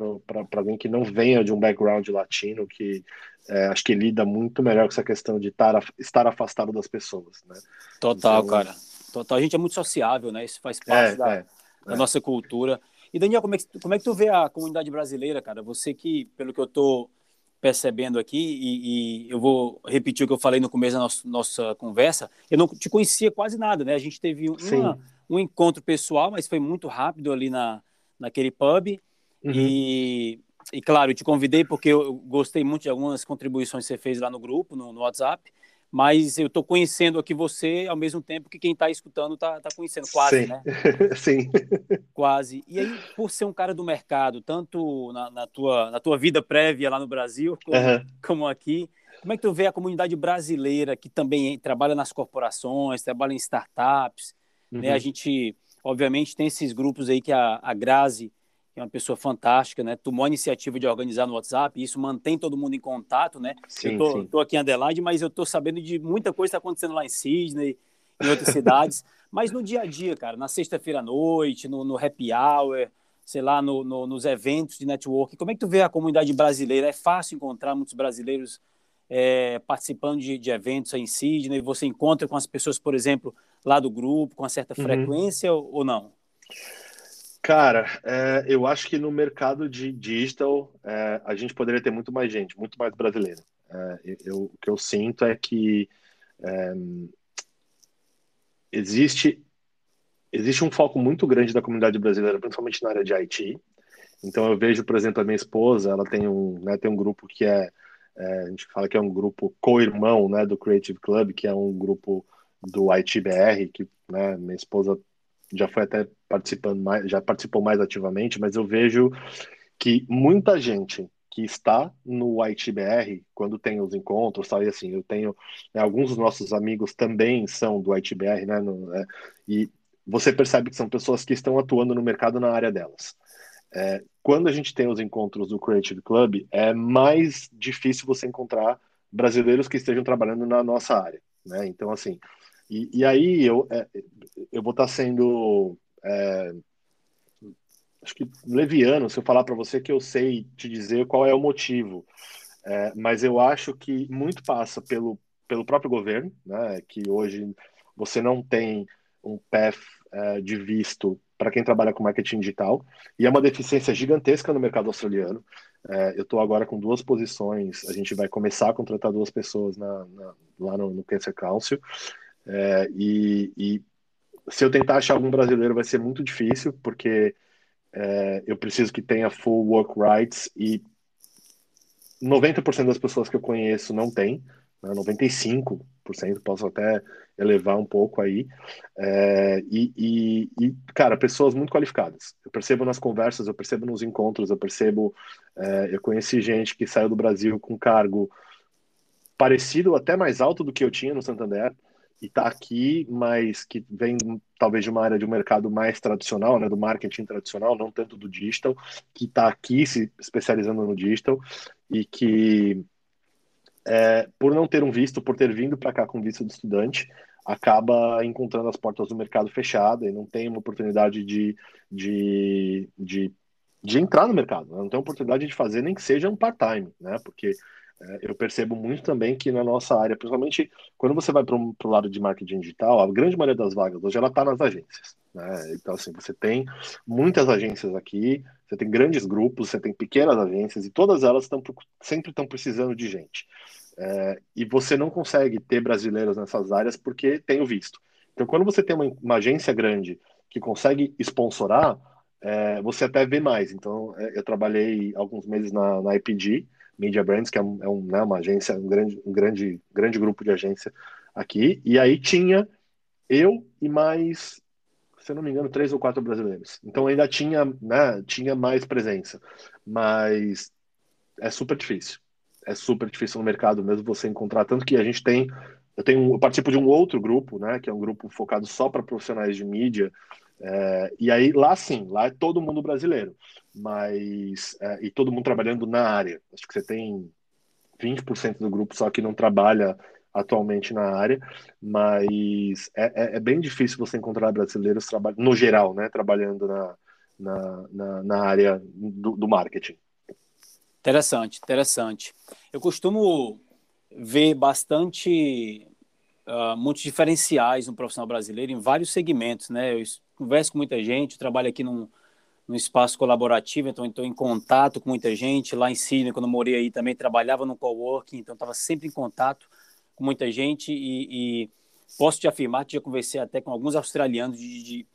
Speaker 2: alguém que não venha de um background latino, que é, acho que lida muito melhor com essa questão de tar, estar afastado das pessoas. Né?
Speaker 1: Total, então, cara. Total. A gente é muito sociável, né? Isso faz parte é, da, é, da é. nossa cultura. E Daniel, como é, que, como é que tu vê a comunidade brasileira, cara? Você que, pelo que eu tô percebendo aqui, e, e eu vou repetir o que eu falei no começo da nossa, nossa conversa, eu não te conhecia quase nada, né? A gente teve uma, Sim um encontro pessoal, mas foi muito rápido ali na, naquele pub. Uhum. E, e, claro, eu te convidei porque eu gostei muito de algumas contribuições que você fez lá no grupo, no, no WhatsApp. Mas eu estou conhecendo aqui você ao mesmo tempo que quem está escutando está tá conhecendo, quase,
Speaker 2: Sim.
Speaker 1: né?
Speaker 2: Sim.
Speaker 1: Quase. E aí, por ser um cara do mercado, tanto na, na tua, na tua vida prévia lá no Brasil, como, uhum. como aqui, como é que tu vê a comunidade brasileira que também trabalha nas corporações, trabalha em startups, Uhum. Né? A gente, obviamente, tem esses grupos aí que a, a Grazi, que é uma pessoa fantástica, né? Tomou a iniciativa de organizar no WhatsApp, e isso mantém todo mundo em contato, né?
Speaker 2: Sim,
Speaker 1: eu tô, tô, aqui em Adelaide, mas eu tô sabendo de muita coisa que está acontecendo lá em Sydney, em outras cidades. Mas no dia a dia, cara, na sexta-feira à noite, no, no happy hour, sei lá, no, no, nos eventos de network, como é que tu vê a comunidade brasileira? É fácil encontrar muitos brasileiros é, participando de, de, eventos em Sydney? Você encontra com as pessoas, por exemplo, lá do grupo, com uma certa uhum. frequência ou não?
Speaker 2: Cara, é, eu acho que no mercado de digital é, a gente poderia ter muito mais gente, muito mais brasileiro. É, eu, o que eu sinto é que é, existe existe um foco muito grande da comunidade brasileira, principalmente na área de IT. Então eu vejo, por exemplo, a minha esposa, ela tem um, né, tem um grupo que é é, a gente fala que é um grupo co-irmão né, do Creative Club, que é um grupo do ITBR, que né, minha esposa já foi até participando mais, já participou mais ativamente, mas eu vejo que muita gente que está no ITBR, quando tem os encontros, sabe assim, eu tenho né, alguns dos nossos amigos também são do ITBR, né, no, é, e você percebe que são pessoas que estão atuando no mercado na área delas. É, quando a gente tem os encontros do Creative Club, é mais difícil você encontrar brasileiros que estejam trabalhando na nossa área, né? Então, assim, e, e aí eu, é, eu vou estar sendo é, acho que leviano se eu falar para você que eu sei te dizer qual é o motivo, é, mas eu acho que muito passa pelo, pelo próprio governo, né, que hoje você não tem um path é, de visto para quem trabalha com marketing digital, e é uma deficiência gigantesca no mercado australiano. É, eu estou agora com duas posições, a gente vai começar a contratar duas pessoas na, na, lá no, no Cancer Council, é, e, e se eu tentar achar algum brasileiro vai ser muito difícil, porque é, eu preciso que tenha full work rights e 90% das pessoas que eu conheço não tem, né, 95%, posso até elevar um pouco aí. É, e, e, e, cara, pessoas muito qualificadas. Eu percebo nas conversas, eu percebo nos encontros, eu percebo. É, eu conheci gente que saiu do Brasil com cargo parecido, até mais alto do que eu tinha no Santander e está aqui, mas que vem talvez de uma área de um mercado mais tradicional, né, do marketing tradicional, não tanto do digital, que está aqui se especializando no digital e que é, por não ter um visto, por ter vindo para cá com visto de estudante, acaba encontrando as portas do mercado fechada e não tem uma oportunidade de, de, de, de entrar no mercado, né? não tem oportunidade de fazer nem que seja um part-time, né? Porque eu percebo muito também que na nossa área, principalmente quando você vai para o lado de marketing digital, a grande maioria das vagas hoje ela está nas agências. Né? Então, assim, você tem muitas agências aqui, você tem grandes grupos, você tem pequenas agências e todas elas tão, sempre estão precisando de gente. É, e você não consegue ter brasileiros nessas áreas porque tem o visto. Então, quando você tem uma, uma agência grande que consegue sponsorar, é, você até vê mais. Então, é, eu trabalhei alguns meses na, na IPG, Media Brands, que é, um, é um, né, uma agência, um grande, um grande, grande grupo de agência aqui, e aí tinha eu e mais, se eu não me engano, três ou quatro brasileiros. Então ainda tinha, né, tinha mais presença, mas é super difícil. É super difícil no mercado mesmo você encontrar, tanto que a gente tem eu tenho eu participo de um outro grupo, né, que é um grupo focado só para profissionais de mídia, é, e aí lá sim, lá é todo mundo brasileiro, mas é, e todo mundo trabalhando na área. Acho que você tem 20% do grupo só que não trabalha atualmente na área, mas é, é, é bem difícil você encontrar brasileiros no geral, né, trabalhando na, na, na, na área do, do marketing.
Speaker 1: Interessante, interessante. Eu costumo ver bastante uh, muitos diferenciais no profissional brasileiro em vários segmentos, né? Eu converso com muita gente, trabalho aqui num, num espaço colaborativo, então estou em contato com muita gente. Lá em Sydney, quando eu morei aí, também trabalhava no coworking, então estava sempre em contato com muita gente e, e, posso te afirmar que já conversei até com alguns australianos de, de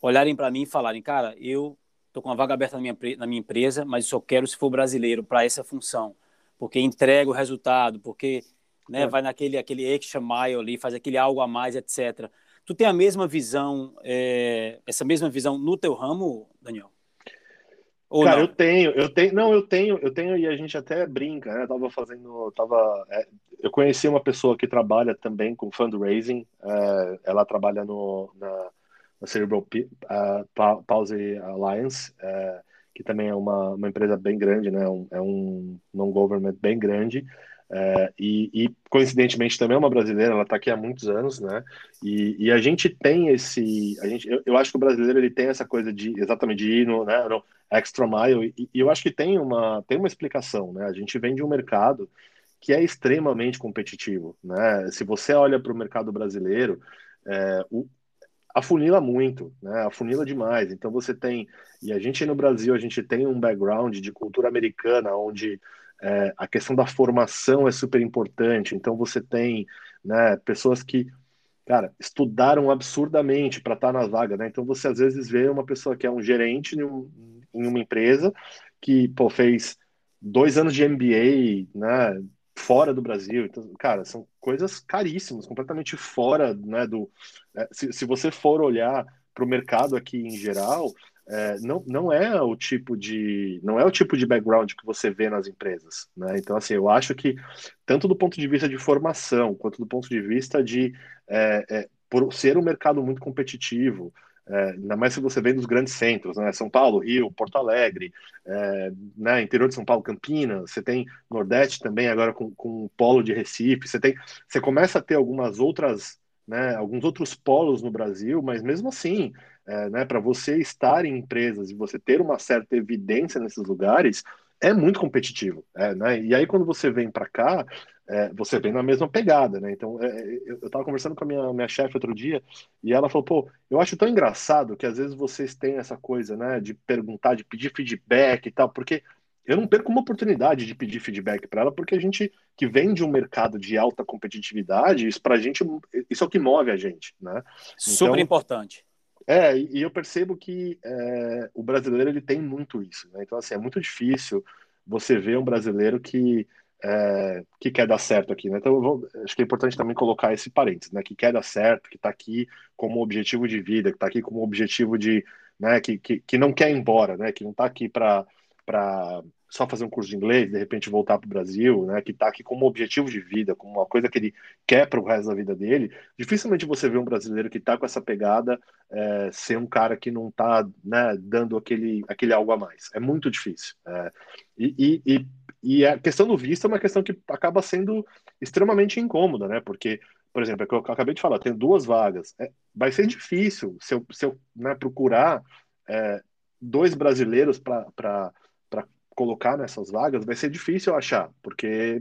Speaker 1: olharem para mim e falarem, cara, eu estou com uma vaga aberta na minha, na minha empresa, mas só quero se for brasileiro para essa função, porque entrega o resultado, porque né, é. vai naquele aquele extra mile ali, faz aquele algo a mais, etc. Tu tem a mesma visão, é, essa mesma visão no teu ramo, Daniel?
Speaker 2: Ou Cara, não? eu tenho, eu tenho, não, eu tenho, eu tenho e a gente até brinca, né? Eu tava fazendo, tava, é, eu conheci uma pessoa que trabalha também com fundraising, é, ela trabalha no na, na Cerebral uh, Palsy Alliance, é, que também é uma, uma empresa bem grande, né? Um, é um non-government bem grande. É, e, e, coincidentemente também é uma brasileira, ela está aqui há muitos anos, né? E, e, a gente tem esse, a gente, eu, eu, acho que o brasileiro ele tem essa coisa de exatamente de ir no, né, no extra mile e, e, eu acho que tem uma tem uma explicação, né? A gente vem de um mercado que é extremamente competitivo, né? Se você olha para o mercado brasileiro, é, o, afunila muito, né? Afunila demais. Então você tem e a gente no Brasil a gente tem um background de cultura americana onde é, a questão da formação é super importante. Então você tem né, pessoas que, cara, estudaram absurdamente para estar tá na vaga, né? Então você às vezes vê uma pessoa que é um gerente em, um, em uma empresa que pô, fez dois anos de MBA, né? Fora do Brasil, então, cara, são coisas caríssimas, completamente fora, né? Do, é, se, se você for olhar para o mercado aqui em geral, é, não, não é o tipo de não é o tipo de background que você vê nas empresas, né? Então assim, eu acho que tanto do ponto de vista de formação quanto do ponto de vista de é, é, por ser um mercado muito competitivo, é, ainda mais se você vem dos grandes centros, né? São Paulo, Rio, Porto Alegre, é, né? interior de São Paulo, Campinas, você tem Nordeste também agora com, com o polo de Recife, você tem, você começa a ter algumas outras, né? Alguns outros polos no Brasil, mas mesmo assim, é, né, para você estar em empresas e você ter uma certa evidência nesses lugares, é muito competitivo. É, né? E aí, quando você vem para cá, é, você vem na mesma pegada, né? Então, é, eu estava conversando com a minha, minha chefe outro dia e ela falou: pô, eu acho tão engraçado que às vezes vocês têm essa coisa, né, de perguntar, de pedir feedback e tal, porque eu não perco uma oportunidade de pedir feedback para ela, porque a gente que vem de um mercado de alta competitividade, isso para a gente, isso é o que move a gente, né?
Speaker 1: Super então, importante.
Speaker 2: É, e eu percebo que é, o brasileiro ele tem muito isso, né? Então, assim, é muito difícil você ver um brasileiro que, é, que quer dar certo aqui, né? Então, vou, acho que é importante também colocar esse parênteses, né? Que quer dar certo, que está aqui como objetivo de vida, que está aqui como objetivo de, né? Que, que, que não quer ir embora, né? Que não está aqui para só fazer um curso de inglês, de repente voltar para o Brasil, né, que está aqui como objetivo de vida, como uma coisa que ele quer para o resto da vida dele, dificilmente você vê um brasileiro que está com essa pegada é, ser um cara que não está né, dando aquele, aquele algo a mais. É muito difícil. É, e, e, e, a questão do visto é uma questão que acaba sendo extremamente incômoda, né, porque por exemplo, é que eu acabei de falar, tem duas vagas. É, vai ser difícil se eu, se eu né, procurar é, dois brasileiros para colocar nessas vagas, vai ser difícil achar, porque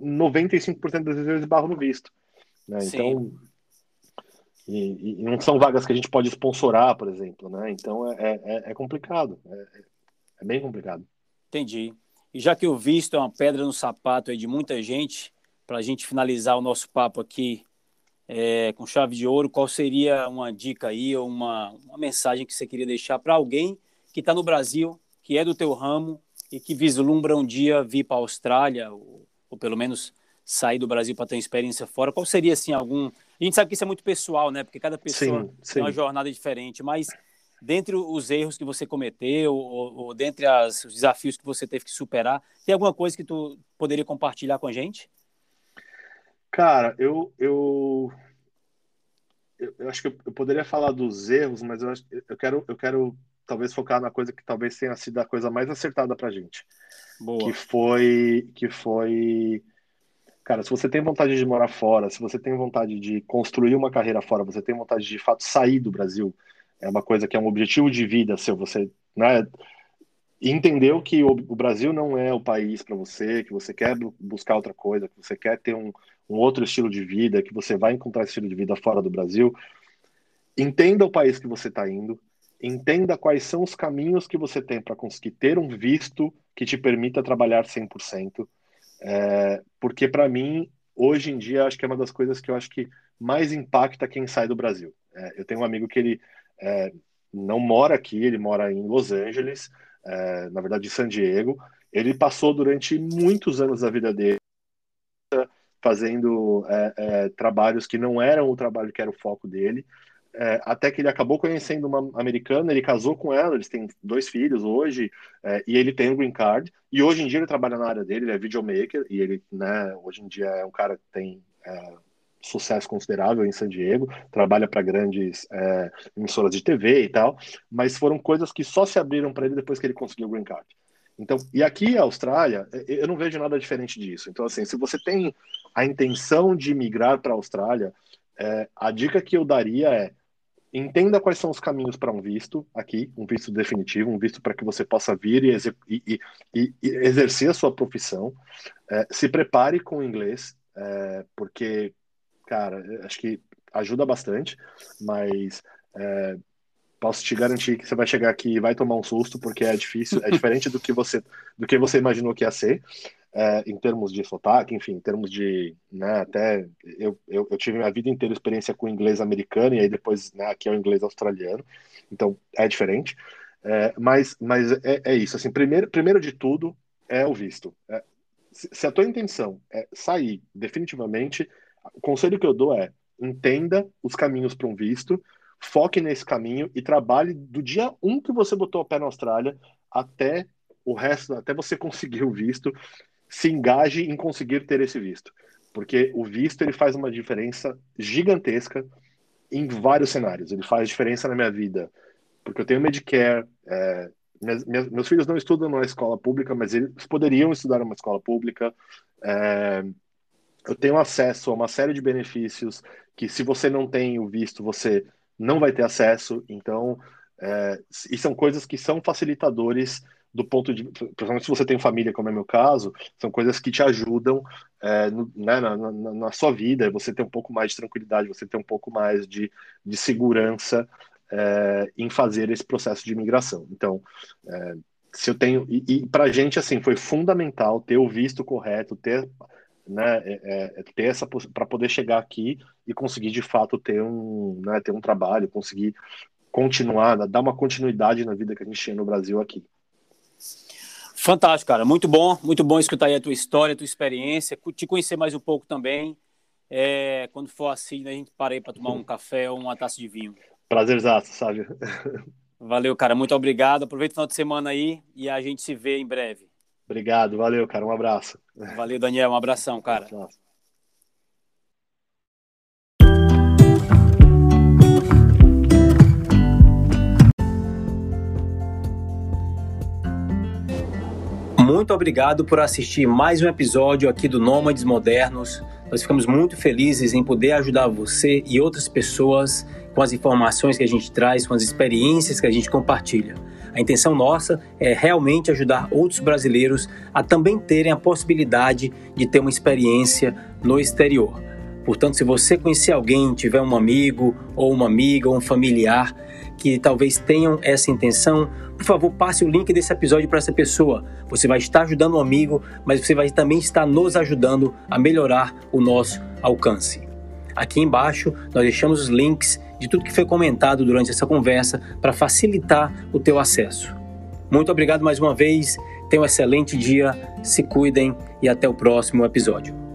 Speaker 2: 95% das vezes barro no visto. Né? Então, e, e, não são vagas que a gente pode sponsorar, por exemplo, né? Então é, é, é complicado, é, é, bem complicado.
Speaker 1: Entendi. E já que o visto é uma pedra no sapato aí de muita gente, para a gente finalizar o nosso papo aqui é, com chave de ouro, qual seria uma dica aí ou uma, uma mensagem que você queria deixar para alguém que está no Brasil, que é do teu ramo e que vislumbra um dia vir para a Austrália, ou, ou, pelo menos sair do Brasil para ter uma experiência fora, qual seria assim algum. A gente sabe que isso é muito pessoal, né? Porque cada pessoa sim, sim. tem uma jornada diferente, mas dentre os erros que você cometeu, ou, ou dentre as, os desafios que você teve que superar, tem alguma coisa que tu poderia compartilhar com a gente?
Speaker 2: Cara, eu, eu, eu, acho que eu, eu poderia falar dos erros, mas eu, eu, quero, eu quero talvez focar na coisa que talvez tenha sido a coisa mais acertada pra gente. Boa. Que foi que foi cara, se você tem vontade de morar fora, se você tem vontade de construir uma carreira fora, você tem vontade de, de fato sair do Brasil, é uma coisa que é um objetivo de vida seu, você, né, entendeu que o, o Brasil não é o país para você, que você quer buscar outra coisa, que você quer ter um, um outro estilo de vida, que você vai encontrar esse estilo de vida fora do Brasil, entenda o país que você está indo, entenda quais são os caminhos que você tem para conseguir ter um visto que te permita trabalhar 100%. É, porque, para mim, hoje em dia, acho que é uma das coisas que eu acho que mais impacta quem sai do Brasil. É, eu tenho um amigo que ele é, não mora aqui, ele mora em Los Angeles, é, na verdade, em San Diego. Ele passou durante muitos anos da vida dele fazendo é, é, trabalhos que não eram o trabalho que era o foco dele é, até que ele acabou conhecendo uma americana, ele casou com ela, eles têm dois filhos hoje, é, e ele tem um green card, e hoje em dia ele trabalha na área dele, ele é videomaker, e ele, né, hoje em dia é um cara que tem é, sucesso considerável em San Diego, trabalha para grandes é, emissoras de TV e tal, mas foram coisas que só se abriram para ele depois que ele conseguiu o green card. Então, e aqui a Austrália, eu não vejo nada diferente disso. Então, assim, se você tem a intenção de migrar para a Austrália, é, a dica que eu daria é entenda quais são os caminhos para um visto aqui, um visto definitivo, um visto para que você possa vir e, e, e, e exercer a sua profissão. É, se prepare com o inglês, é, porque, cara, acho que ajuda bastante, mas é, posso te garantir que você vai chegar aqui e vai tomar um susto, porque é difícil, é diferente do que você, do que você imaginou que ia ser é, em termos de sotaque, enfim, em termos de, né, até eu, eu, eu, tive minha vida inteira experiência com inglês americano e aí depois, né, aqui é o inglês australiano, então é diferente, é, mas, mas é, é, isso, assim, primeiro, primeiro de tudo é o visto. É, se, se a tua intenção é sair definitivamente, o conselho que eu dou é entenda os caminhos para um visto, foque nesse caminho e trabalhe do dia 1 que você botou o pé na Austrália até o resto, até você conseguir o visto, se engaje em conseguir ter esse visto. Porque o visto ele faz uma diferença gigantesca em vários cenários. Ele faz diferença na minha vida, porque eu tenho Medicare, é, meus filhos não estudam numa escola pública, mas eles poderiam estudar numa escola pública. É, eu tenho acesso a uma série de benefícios que, se você não tem o visto, você não vai ter acesso. Então, é, e são coisas que são facilitadores do ponto de, principalmente se você tem família, como é meu caso, são coisas que te ajudam é, no, né, na, na, na, sua vida, você ter um pouco mais de tranquilidade, você ter um pouco mais de, de segurança é, em fazer esse processo de imigração. Então, é, se eu tenho e, e para gente assim foi fundamental ter o visto correto, ter né, é, é ter essa para poder chegar aqui e conseguir de fato ter um, né, ter um trabalho, conseguir continuar, dar uma continuidade na vida que a gente tinha no Brasil aqui.
Speaker 1: Fantástico, cara. Muito bom, muito bom escutar aí a tua história, a tua experiência, te conhecer mais um pouco também. É, quando for assim, a gente parei para tomar um café ou uma taça de vinho.
Speaker 2: Prazerzaço, sabe?
Speaker 1: Valeu, cara. Muito obrigado. Aproveita o final de semana aí e a gente se vê em breve.
Speaker 2: Obrigado, valeu, cara. Um abraço.
Speaker 1: Valeu, Daniel. Um abração, cara. Muito obrigado por assistir mais um episódio aqui do Nômades Modernos. Nós ficamos muito felizes em poder ajudar você e outras pessoas com as informações que a gente traz, com as experiências que a gente compartilha. A intenção nossa é realmente ajudar outros brasileiros a também terem a possibilidade de ter uma experiência no exterior. Portanto, se você conhecer alguém, tiver um amigo ou uma amiga ou um familiar que talvez tenham essa intenção, por favor, passe o link desse episódio para essa pessoa. Você vai estar ajudando um amigo, mas você vai também estar nos ajudando a melhorar o nosso alcance. Aqui embaixo nós deixamos os links de tudo que foi comentado durante essa conversa para facilitar o teu acesso. Muito obrigado mais uma vez, tenham um excelente dia, se cuidem e até o próximo episódio.